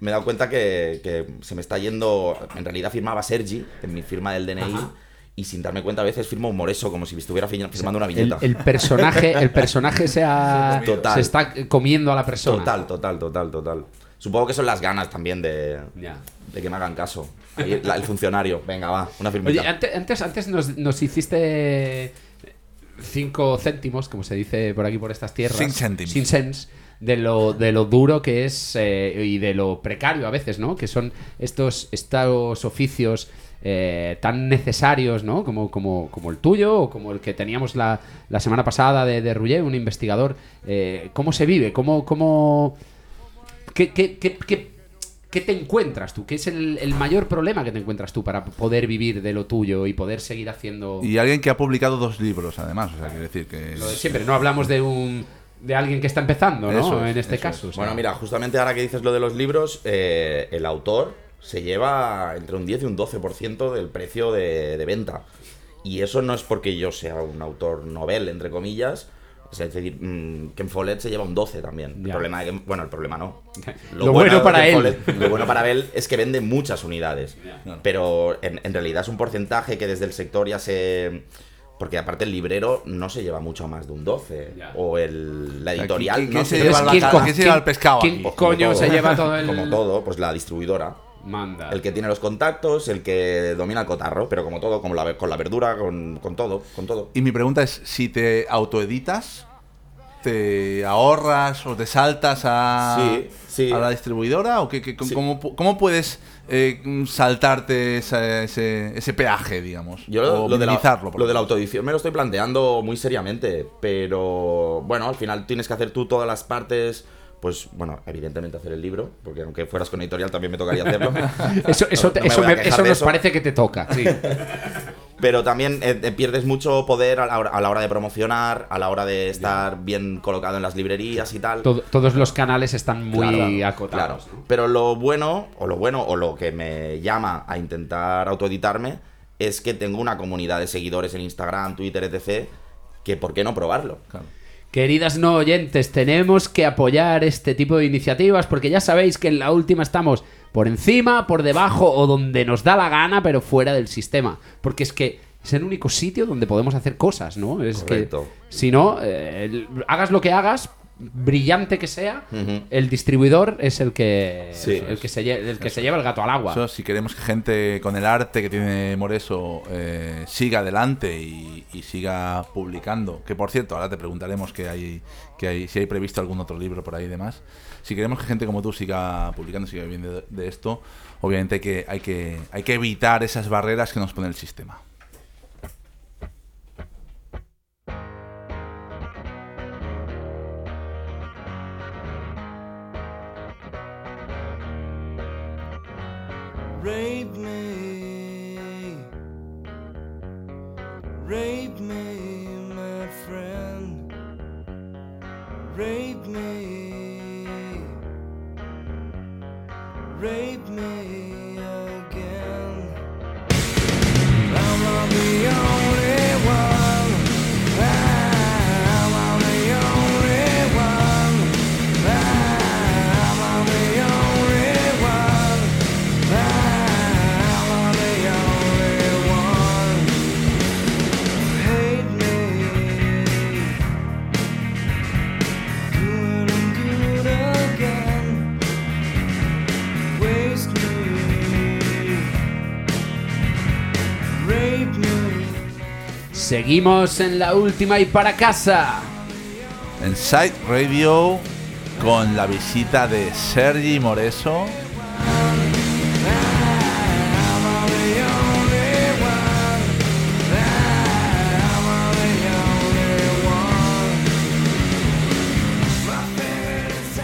Me he dado cuenta que, que se me está yendo. En realidad firmaba Sergi en mi firma del DNI. Y sin darme cuenta, a veces firmo Moreso, como si estuviera fi- firmando una El, viñeta. el personaje, el personaje se, ha- Total. se está comiendo a la persona. Total, total, total, total. Supongo que son las ganas también de, Ya. de que me hagan caso. Ahí, la- el funcionario, venga, va, una firmita. Oye, ante- antes, antes nos, nos hiciste cinco céntimos, como se dice por aquí por estas tierras. Cinc cèntims. Sin cents. De lo, de lo duro que es eh, y de lo precario a veces, ¿no? Que son estos, estos oficios eh, tan necesarios, ¿no? Como, como, como el tuyo o como el que teníamos la, la semana pasada de, de Rouget, un investigador. Eh, ¿Cómo se vive? ¿Cómo, cómo, ¿Qué, qué, qué, qué- qué te encuentras tú? ¿Qué es el, el mayor problema que te encuentras tú para poder vivir de lo tuyo y poder seguir haciendo Y alguien que ha publicado dos libros, además. O sea, quiero decir que. lo de siempre? No hablamos de un de alguien que está empezando, ¿no? Eso es, en este eso caso. o sea. Bueno, mira, justamente ahora que dices lo de los libros, eh, el autor se lleva entre un 10 y un 12% del precio de, de venta. Y eso no es porque yo sea un autor novel, entre comillas. Es decir, mm, Ken Follett se lleva un 12 también. El problema de Ken- bueno, el problema no. Lo bueno para él. Follett- lo bueno para él es que vende muchas unidades. Pero en, en realidad es un porcentaje que desde el sector ya se Porque aparte el librero no se lleva mucho más de un 12. Ya. O el, la editorial ¿quién- quién no se se lleva el ¿quién ¿Quién se lleva el pescado quién? Pues coño se lleva todo el. Como todo, pues la distribuidora. Manda. El que tiene los contactos, el que domina el cotarro, pero como todo, como la, con la verdura, con, con todo, con todo. Y mi pregunta es, si te autoeditas, ¿te ahorras o te saltas a, Sí, sí. a la distribuidora? ¿O qué, qué- Sí. cómo, cómo puedes eh, saltarte esa- ese, ese peaje, digamos? Yo lo, o lo de la, lo de la ejemplo? autoedición me lo estoy planteando muy seriamente, pero bueno, al final tienes que hacer tú todas las partes. Pues bueno, evidentemente hacer el libro, porque aunque fueras con editorial también me tocaría hacerlo. Eso, eso, No- te- no me eso, me- eso nos parece que te toca. Sí. Pero también eh, eh, pierdes mucho poder a la, hora, a la hora de promocionar, a la hora de estar bien colocado en las librerías y tal. Todo- todos los canales están muy Claro, acotados. claro. ¿no? Pero lo bueno, o lo bueno, o lo que me llama a intentar autoeditarme, es que tengo una comunidad de seguidores en Instagram, Twitter, etc. Que por qué no probarlo. Claro. Queridas no oyentes, tenemos que apoyar este tipo de iniciativas porque ya sabéis que en la última estamos por encima, por debajo o donde nos da la gana, pero fuera del sistema. Porque es que es el único sitio donde podemos hacer cosas, ¿no? Es Correcto. que si no, eh, hagas lo que hagas, brillante que sea, el distribuidor es el que, Sí. el que, se, el que se lleva el gato al agua. Eso, si queremos que gente con el arte que tiene Moreso eh, siga adelante y, y siga publicando, que por cierto, ahora te preguntaremos que hay, que hay, si hay previsto algún otro libro por ahí y demás. Si queremos que gente como tú siga publicando, siga viviendo de, de esto, obviamente hay que, hay, que, hay que evitar esas barreras que nos pone el sistema. Rape me, rape me, my friend. Rape me, rape me again. I'm not the only Seguimos en la última y para casa. En Side Radio, con la visita de Sergi Moreso.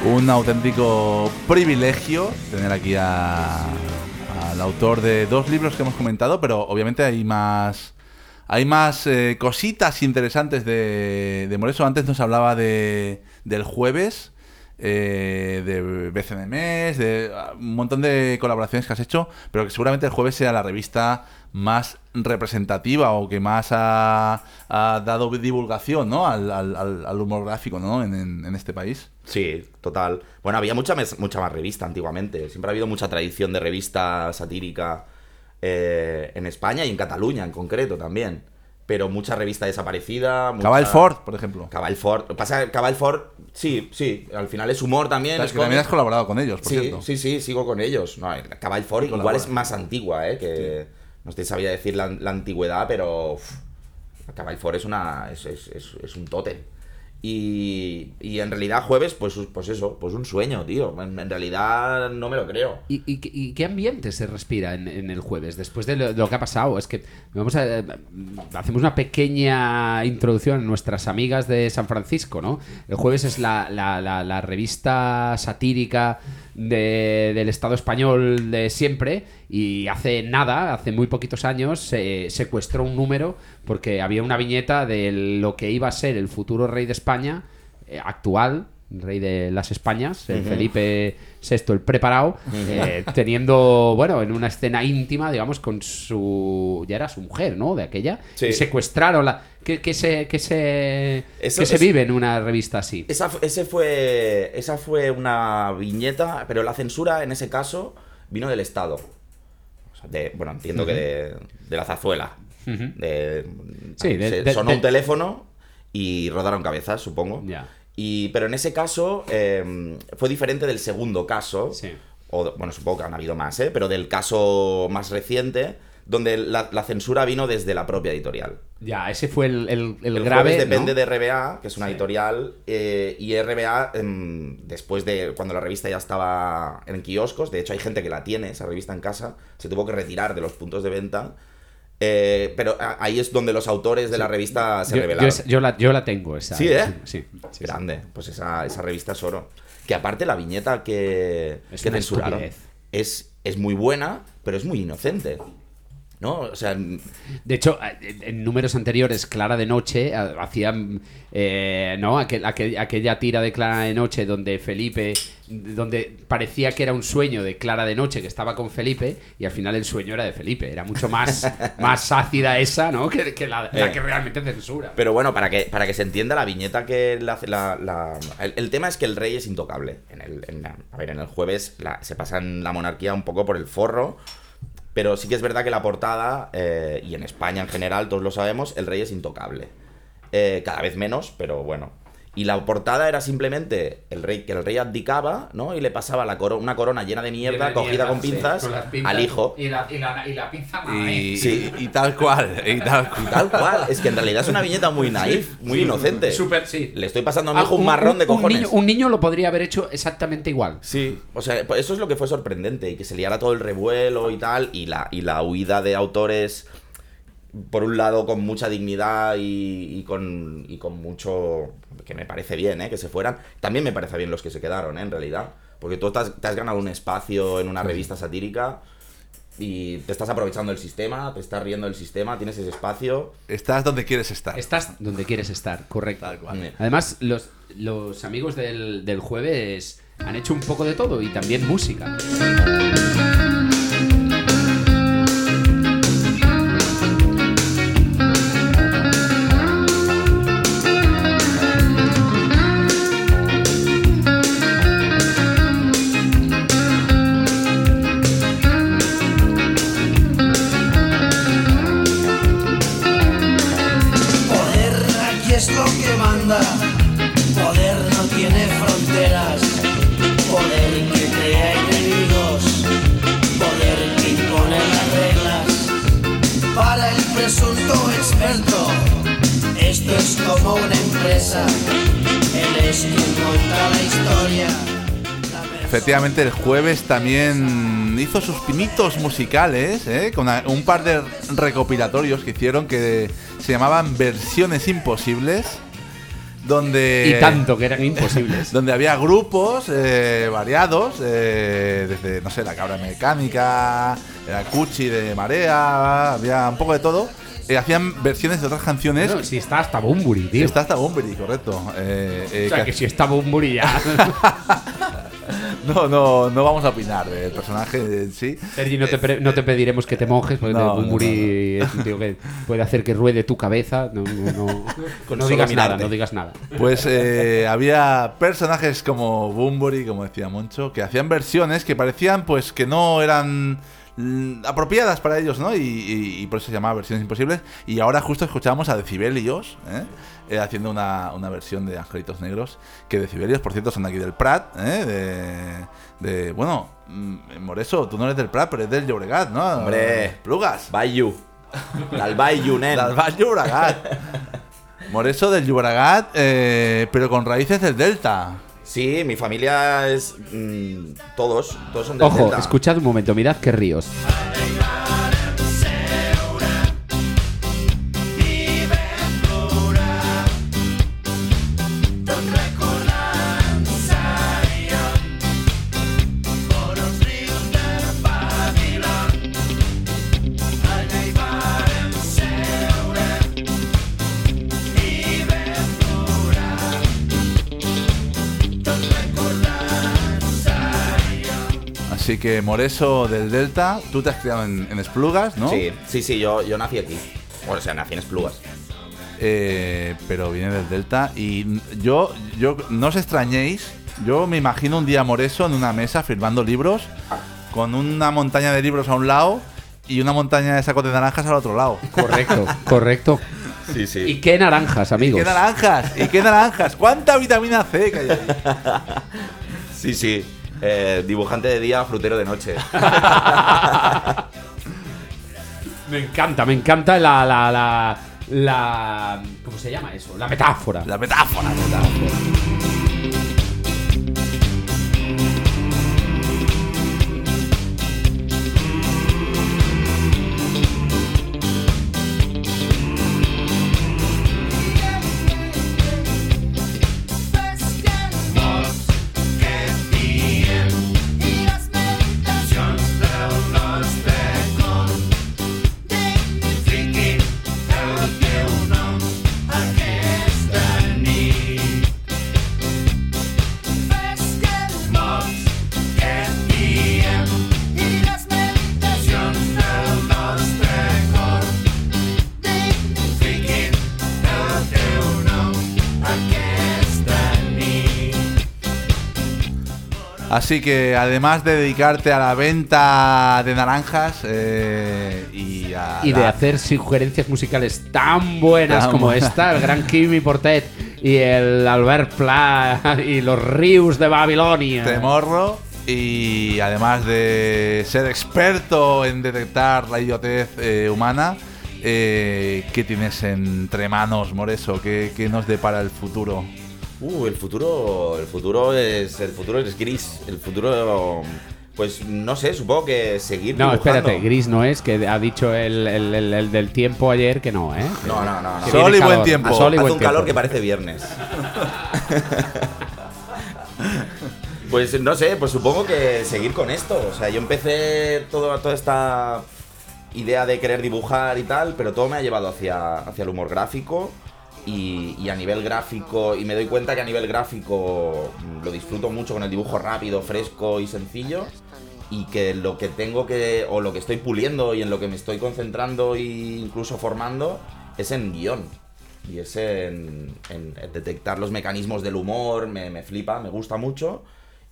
Un auténtico privilegio tener aquí a- al autor de dos libros que hemos comentado, pero obviamente hay más hay más eh, cositas interesantes de, de Moreso. Antes nos hablaba de, del jueves, eh, de BCNMS, de ah, un montón de colaboraciones que has hecho, pero que seguramente el jueves sea la revista más representativa o que más ha, dado divulgación ¿no? al, al- humor gráfico ¿no? en, en- este país. Sí, total. Bueno, había mucha, mucha más revista antiguamente. Siempre ha habido mucha tradición de revista satírica eh, en España y en Cataluña en concreto también. Pero mucha revista desaparecida. mucha- Cabal Ford, por ejemplo. Cabal Ford. Pasa Cabal Ford, sí, sí. Al final es humor también. Es que también has colaborado con ellos, por sí, cierto. sí, sí, sigo con ellos. No, Cabal Ford igual colabora. es más antigua, ¿eh? Que no te sabía decir la, la antigüedad, pero uf, Cabal Ford es, una, es, es, es- es un tótem. Y, y en realidad jueves, pues, pues eso, pues un sueño, tío. En, realidad no me lo creo. ¿Y, y qué- ambiente se respira en, en el jueves después de lo, que ha pasado? Es que vamos a hacemos una pequeña introducción a nuestras amigas de San Francisco, ¿no? El jueves es la, la- la- la revista satírica de- del Estado español de siempre y hace nada, hace muy poquitos años, se secuestró un número porque había una viñeta de lo que iba a ser el futuro rey de España eh, actual, rey de las Españas, el Felipe VI el preparado, eh, teniendo, bueno, en una escena íntima, digamos, con su... ya era su mujer, ¿no? De aquella. Sí. Y secuestraron la... ¿Qué, qué se, qué se, Eso qué se es- vive en una revista así? Esa, ese fue, esa fue una viñeta, pero la censura en ese caso vino del Estado. De, bueno, entiendo que de, de la zarzuela. Ujú. De- Sí, de- se- sonó un teléfono y rodaron cabezas, supongo. Y, pero en ese caso eh, fue diferente del segundo caso. Sí. O, bueno, supongo que han habido más, ¿eh? Pero del caso más reciente, donde la, la censura vino desde la propia editorial. Ya, ese fue el, el- el El grave. Depende ¿no? de RBA, que es una Sí. editorial, eh, y RBA, em, después de cuando la revista ya estaba en kioscos, de hecho hay gente que la tiene, esa revista en casa, se tuvo que retirar de los puntos de venta, eh, pero ahí es donde los autores de la revista se Yo, yo revelaron. esa- yo la, yo la tengo, esa. Sí, ¿eh? Sí, sí, sí, sí. Grande, pues esa, esa revista es oro. Que aparte la viñeta que, Es que censuraron es, es muy buena, pero es muy inocente. ¿No? O sea, De hecho, en en números anteriores, Clara de Noche ha- hacían eh, ¿no? Aquel- aquel- aquella tira de Clara de Noche donde Felipe, donde parecía que era un sueño de Clara de Noche que estaba con Felipe y al final el sueño era de Felipe. Era mucho más, más ácida esa, ¿no? Que, que la, la Eh. que realmente censura. Pero bueno, para que, para que se entienda la viñeta que la, la- la- el, el tema es que el rey es intocable. En el, en la- a ver, en el jueves se pasan la monarquía un poco por el forro. Pero sí que es verdad que la portada, eh, y en España en general, todos lo sabemos, el rey es intocable. Eh, cada vez menos, pero bueno. Y la portada era simplemente el rey, que el rey abdicaba, ¿no? Y le pasaba la coro- una corona llena de mierda, Llena de cogida mierda, con sí, pinzas, con las pinzas al hijo. Y la, y la, y la pinza Y, madre. Sí. y- y tal cual. Y tal cual. Tal cual. Es que en realidad es una viñeta muy naif, muy inocente. Súper, sí. Le estoy pasando a mi Ah, hijo un marrón de cojones. niño, un niño lo podría haber hecho exactamente igual. Sí, o sea, pues eso es lo que fue sorprendente y que se liara todo el revuelo y tal, y la, y la huida de autores, por un lado, con mucha dignidad y, y con, y con mucho. Que me parece bien, ¿eh? Que se fueran. También me parece bien los que se quedaron, ¿eh? En realidad. Porque tú te has, te has ganado un espacio en una revista satírica y te estás aprovechando del sistema, te estás riendo del sistema, tienes ese espacio. Estás donde quieres estar. Estás donde quieres estar, correcto. Tal cual. Además, los, los amigos del, del jueves han hecho un poco de todo y también música. El jueves también hizo sus pinitos musicales, ¿eh? con un par de recopilatorios que hicieron que se llamaban Versiones Imposibles, donde, Y tanto que eran imposibles. donde había grupos eh, variados, eh, desde, no sé, la cabra mecánica, la Cuchi de Marea, había un poco de todo. Eh, hacían versiones de otras canciones. Bueno, si está hasta Bumburi, tío. Está hasta Bunbury, correcto. Eh, eh, o sea, que- que si está Bumburi ya. no, no, no vamos a opinar del personaje en sí. Sergi, no te, no te pediremos que te mojes, porque No, no, Bumburi es un tío que puede hacer que ruede tu cabeza. No, no, no, Con no solo digas nada, no digas nada. Pues eh, había personajes como Bunbury, como decía Moncho, que hacían versiones que parecían pues que no eran apropiadas para ellos, ¿no? Y, y- y por eso se llamaba versiones imposibles. Y ahora justo escuchamos a Decibelios, ¿eh? Eh, haciendo una, una versión de Angelitos Negros, que Decibelios, por cierto, son de aquí del Prat, ¿eh? De, de- bueno, mm, Moreso, tú no eres del Prat, pero eres del Llobregat, ¿no? Hombre. Plugas. Bayu. Del Bayu, nen. Del Val Llobregat. Moreso del Llobregat, eh, pero con raíces del Delta. Sí, mi familia es. mm, todos, todos son del Ojo, Delta. escuchad un momento, mirad qué ríos. Así que Moreso del Delta, tú te has criado en, en Esplugas, ¿no? Sí, sí, sí, yo, yo nací aquí. O sea, nací en Esplugas. Eh, pero viene del Delta. Y yo, yo, no os extrañéis, yo me imagino un día Moreso en una mesa firmando libros, con una montaña de libros a un lado y una montaña de sacos de naranjas al otro lado. Correcto, correcto. Sí, sí. ¿Y qué naranjas, amigos? ¿Y qué naranjas? ¿Y qué naranjas? ¿Cuánta vitamina C que hay ahí? Sí, sí. Eh, dibujante de día, frutero de noche. Me encanta, me encanta la, la, la, la- ¿Cómo se llama eso? La metáfora. La metáfora. Así que además de dedicarte a la venta de naranjas eh, y a Y de la- hacer sugerencias musicales tan buenas Tan como esta, el gran Kimi Portet y el Albert Pla y los Rius de Babilonia. Te morro y además de ser experto en detectar la idiotez eh, humana, eh, ¿qué tienes entre manos, Moreso? ¿Qué, qué nos depara el futuro? Uh, el futuro, el futuro es, el futuro es gris. El futuro, pues no sé, supongo que seguir No, dibujando. espérate, gris no es, que ha dicho el, el- el- el del tiempo ayer que no, ¿eh? No, no, no. no. Sol y buen tiempo. A sol y Hace buen un calor que parece viernes. pues no sé, pues supongo que seguir con esto. O sea, yo empecé todo, toda esta idea de querer dibujar y tal, pero todo me ha llevado hacia, hacia el humor gráfico. Y, a nivel gráfico, y me doy cuenta que a nivel gráfico mm, lo disfruto mucho con el dibujo rápido, fresco y sencillo. Y que lo que tengo que, o lo que estoy puliendo y en lo que me estoy concentrando e incluso formando, es en guion. Y es en, en detectar los mecanismos del humor, me, me flipa, me gusta mucho.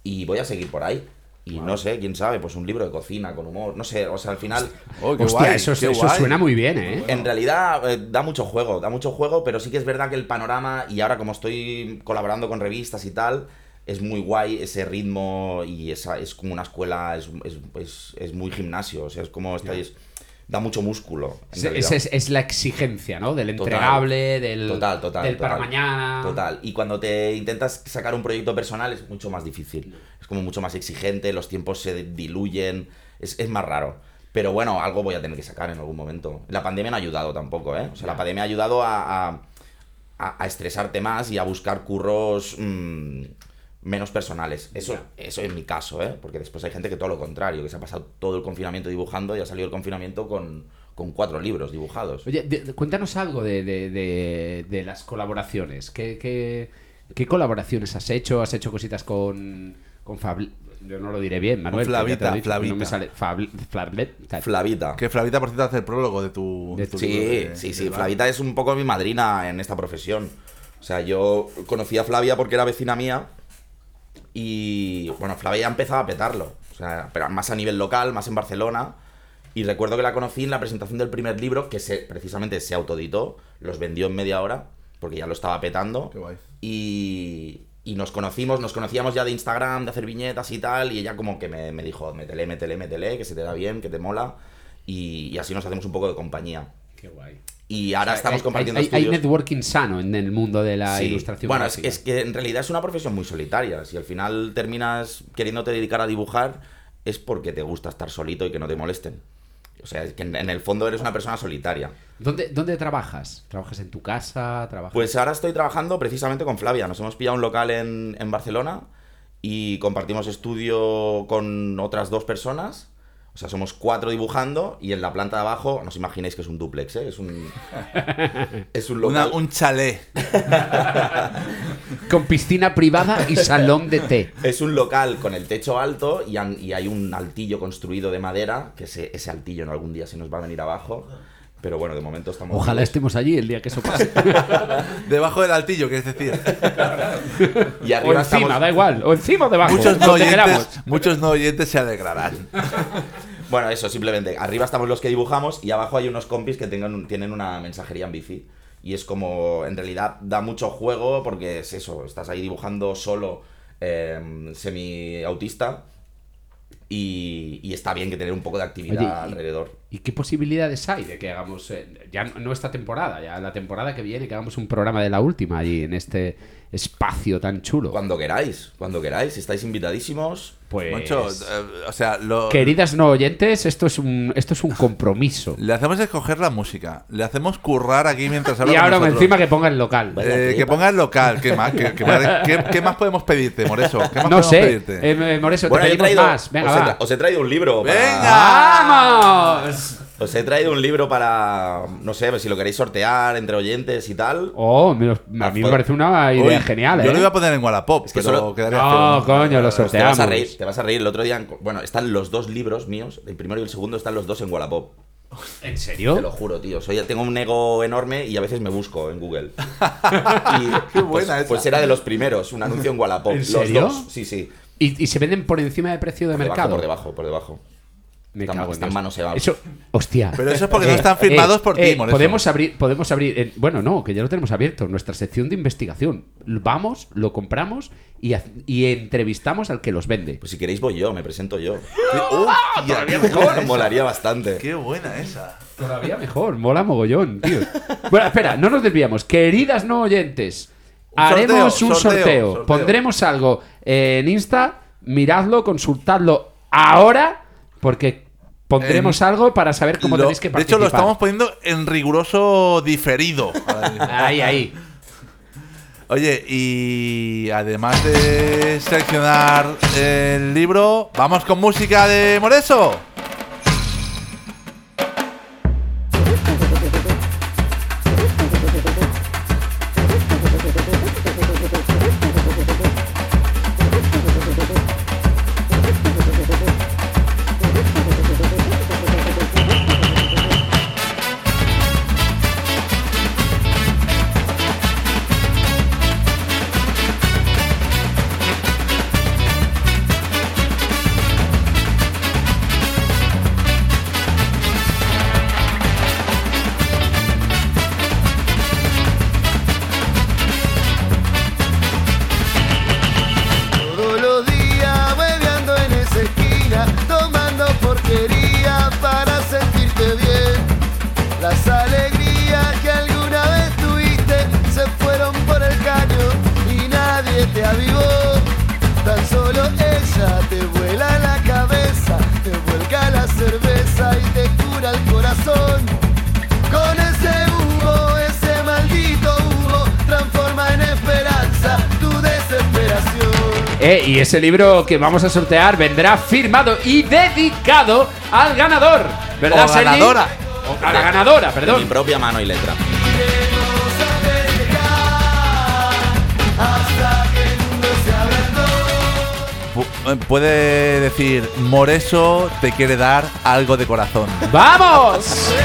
Y voy a seguir por ahí. Y no sé, quién sabe, pues un libro de cocina con humor. No sé, o sea, al final. Oh, qué Hostia, guay, eso, qué eso guay. suena muy bien, ¿eh? En realidad eh, da mucho juego, da mucho juego, pero sí que es verdad que el panorama, y ahora como estoy colaborando con revistas y tal, es muy guay ese ritmo y esa es como una escuela, es, es, es- es muy gimnasio, o sea, es como estáis... Da mucho músculo. Es, es- es la exigencia, ¿no? Del Total. entregable, del, Total, total. del para mañana. Total. Y cuando te intentas sacar un proyecto personal es mucho más difícil. Es como mucho más exigente, los tiempos se diluyen, es, es más raro. Pero bueno, algo voy a tener que sacar en algún momento. La pandemia no ha ayudado tampoco, ¿eh? O sea, la pandemia ha ayudado a, a- a- a estresarte más y a buscar curros mm, menos personales. Eso, eso es mi caso, ¿eh? Porque después hay gente que todo lo contrario, que se ha pasado todo el confinamiento dibujando y ha salido el confinamiento con, con cuatro libros dibujados. Oye, de- cuéntanos algo de, de- de- de las colaboraciones. ¿Qué, qué, qué colaboraciones has hecho? ¿Has hecho cositas con, con Fabl- Yo no lo diré bien, Manuel. Flavita, dicho, que No me Flavita. sale. Fabl- Flavlet- Flavita. Que Flavita, por cierto, hace el prólogo de tu. De tu Sí, libro de- sí, de sí. Flavita es un poco mi madrina en esta profesión. O sea, yo conocí a Flavia porque era vecina mía y, bueno, Flavia ya empezaba a petarlo. O sea, pero más a nivel local, más en Barcelona. Y recuerdo que la conocí en la presentación del primer libro, que se, precisamente se autoeditó, los vendió en media hora, porque ya lo estaba petando. Qué guay. Y, y nos conocimos, nos conocíamos ya de Instagram, de hacer viñetas y tal, y ella como que me, me dijo, métele, métele, métele, que se te da bien, que te mola. Y, y así nos hacemos un poco de compañía. Qué guay. Y ahora Hay- estamos hay- compartiendo hay, hay estudios. networking sano en el mundo de la Sí. ilustración. Bueno, es, que en realidad es una profesión muy solitaria. Si al final terminas queriéndote dedicar a dibujar, es porque te gusta estar solito y que no te molesten. O sea, es que en, en el fondo eres una persona solitaria. ¿Dónde, ¿Dónde trabajas? ¿Trabajas en tu casa? ¿Trabajas... Pues ahora estoy trabajando precisamente con Flavia. Nos hemos pillado un local en, en Barcelona y compartimos estudio con otras dos personas. O sea, somos cuatro dibujando y en la planta de abajo, no os imaginéis que es un duplex, ¿eh? Es un, es un Una- local. un chalet. Con piscina privada y salón de té. Es un local con el techo alto y, han- y hay un altillo construido de madera, que ese, ese altillo en algún día se nos va a venir abajo. Pero bueno, de momento estamos... Ojalá vivos. estemos allí el día que eso pase. Debajo del altillo, que es decir. Y o arriba encima, estamos... da igual. O encima o debajo. muchos, no oyentes, muchos no oyentes se alegrarán. Bueno, eso, simplemente. Arriba estamos los que dibujamos y abajo hay unos compis que tengan, tienen una mensajería en bici. Y es como, en realidad, da mucho juego porque es eso, estás ahí dibujando solo, eh, semi-autista. Y, y está bien que tener un poco de actividad Oye, y- alrededor. ¿Y qué posibilidades hay de que hagamos, eh, ya no esta temporada, ya la temporada que viene, que hagamos un programa de la última allí, en este espacio tan chulo? Cuando queráis, cuando queráis, estáis invitadísimos. Pues, Moncho, eh, o sea, lo, queridas no oyentes, esto es un, esto es un compromiso. le hacemos escoger la música. Le hacemos currar aquí mientras habla Y ahora nosotros. encima que ponga el local. Eh, que ponga el local. ¿Qué más, qué, qué más- qué- qué más podemos pedirte, Moreso? ¿Qué más No podemos sé, pedirte? eh, Moreso, Bueno, te pedimos traído, más. Venga, os, he, va. os he traído un libro. para- ¡Venga! ¡Vamos! Os he traído un libro para, no sé, si lo queréis sortear entre oyentes y tal. Oh, me a mí me parece una idea genial, ¿eh? Yo lo iba a poner en Wallapop, Es que pero solo- quedaría No, coño, lo Pues te vas sorteamos. a reír, te vas a reír. El otro día, bueno, están los dos libros míos, el primero y el segundo están los dos en Wallapop. ¿En Te serio? lo juro, tío. Soy, tengo un ego enorme y a veces me busco en Google. Y, Qué buena pues, esa. pues era de los primeros, un anuncio en Wallapop. ¿En Los serio? dos, sí, sí. ¿Y, y se venden por encima de precio de Por debajo, mercado? por debajo, por debajo. Me Están- cago en están Dios. manoseados. Eso, hostia. Pero eso es porque no están firmados por ti, Moreso. Podemos abrir, podemos abrir. eh, bueno, no, que ya lo tenemos abierto. Nuestra sección de investigación. Vamos, lo compramos y, y entrevistamos al que los vende. Pues si queréis voy yo, me presento yo. Buena esa. Molaría bastante. Qué buena esa. Todavía mejor, mola mogollón, tío. Bueno, espera, no nos desviamos. Queridas no oyentes, Un haremos sorteo, un sorteo, sorteo. sorteo. Pondremos algo en Insta, miradlo, consultadlo ahora, porque pondremos En- algo para saber cómo Lo- tenéis que de participar. hecho, lo estamos poniendo en riguroso diferido. Ahí, ahí. Oye, y además de seleccionar el libro, vamos con música de Moreso. Eh, y ese libro que vamos a sortear vendrá firmado y dedicado al ganador. ¿Verdad, O ganadora. O a la ganadora, De mi perdón. propia mano y letra. Iremos a festejar hasta que el mundo se abra en dos. Pu- eh, Puede decir, Moreso te quiere dar algo de corazón. ¡Vamos!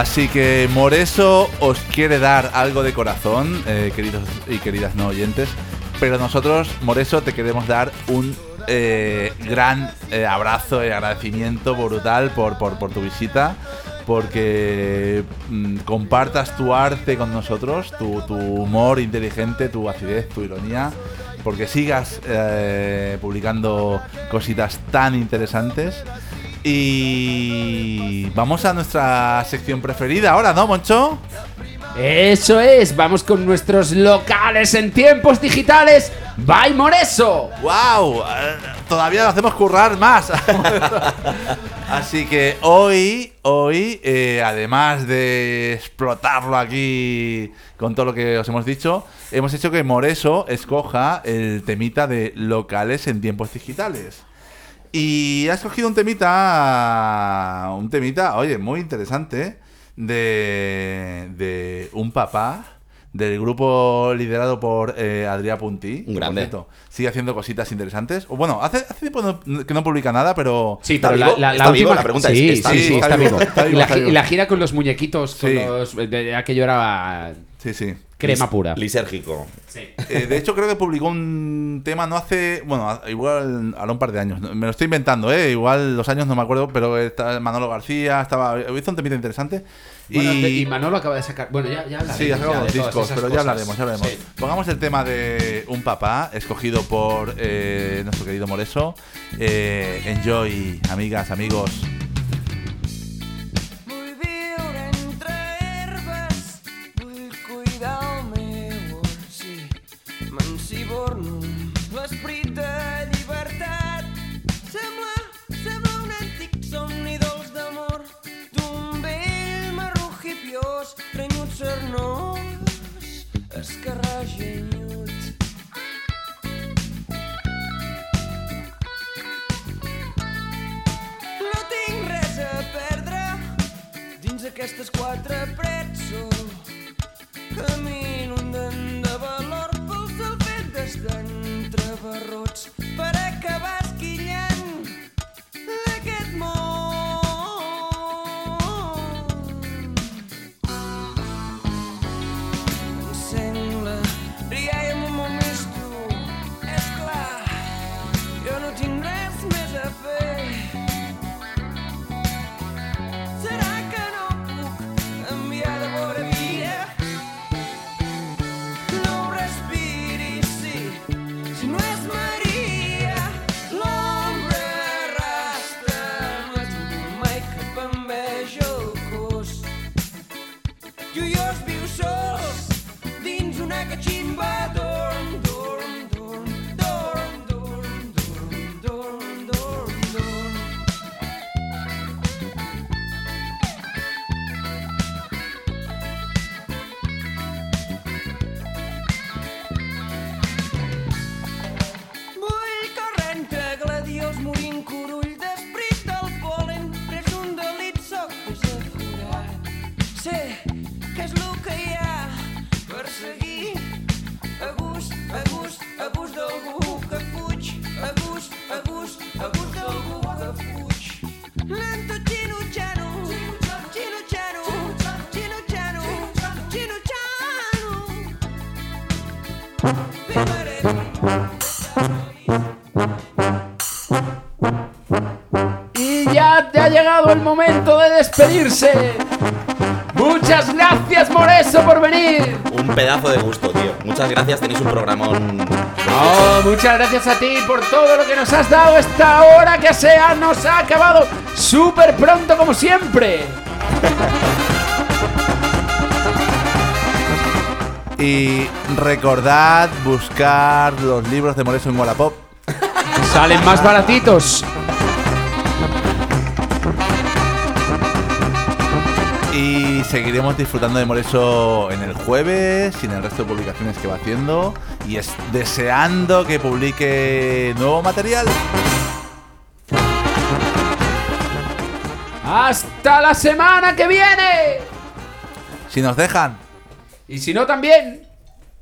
Así que Moreso os quiere dar algo de corazón, eh, queridos y queridas no oyentes. Pero nosotros, Moreso, te queremos dar un eh, gran eh, abrazo y agradecimiento brutal por, por, por tu visita. Porque mm, compartas tu arte con nosotros, tu, tu humor inteligente, tu acidez, tu ironía. Porque sigas eh, publicando cositas tan interesantes. Y vamos a nuestra sección preferida ahora, ¿no, Moncho? Eso es, vamos con nuestros locales en tiempos digitales. ¡Bye Moreso! ¡Wow! todavía nos hacemos currar más. Así que hoy, hoy, eh, además de explotarlo aquí con todo lo que os hemos dicho, hemos hecho que Moreso escoja el temita de locales en tiempos digitales. Y ha escogido un temita, un temita, oye, muy interesante, de, de un papá del grupo liderado por eh, Adrià Puntí. Un por grande. cierto, sigue haciendo cositas interesantes. O bueno, hace, hace tiempo no- que no publica nada, pero... Sí, ¿Está pero la, vivo? la- última. La pregunta es, sí, ¿está sí, vivo? sí, Está vivo, vivo. está vivo, y, la, está gi- vivo. y la gira con los muñequitos, con Sí. los, de- de aquello era Sí, sí. Crema pura. Lisérgico. Eh, de hecho, creo que publicó un tema no hace. Bueno, a- igual hará un par de años. Me lo estoy inventando, ¿eh? Igual los años no me acuerdo, pero está Manolo García, estaba. Hizo un temita interesante. Bueno, y, y Manolo acaba de sacar. Bueno, ya, ya hablaremos. Sí, ha sacado ya los discos, pero ya hablaremos, ya hablaremos. Sí. Pongamos el tema de Un Papá, escogido por eh, nuestro querido Moreso. Eh, enjoy, amigas, amigos. M'ensiborno l'esperit de llibertat. Sembla, sembla un antic somni dolç d'amor d'un vell marró hipiós, trenyut cernós, escarragenyut. No tinc res a perdre dins aquestes quatre parets sol. Camino d'estan barrots per acabar like a cheating bird. Llegado el momento de despedirse. Muchas gracias, Moreso, por venir. Un pedazo de gusto, tío. Muchas gracias, tenéis un programón. No, muchas gracias a ti por todo lo que nos has dado esta hora que sea nos ha acabado súper pronto como siempre. Y recordad buscar los libros de Moreso en Wallapop. Salen más baratitos. Seguiremos disfrutando de Moreso en el jueves y en el resto de publicaciones que va haciendo. Y es deseando que publique nuevo material. Hasta la semana que viene. Si nos dejan. Y si no también.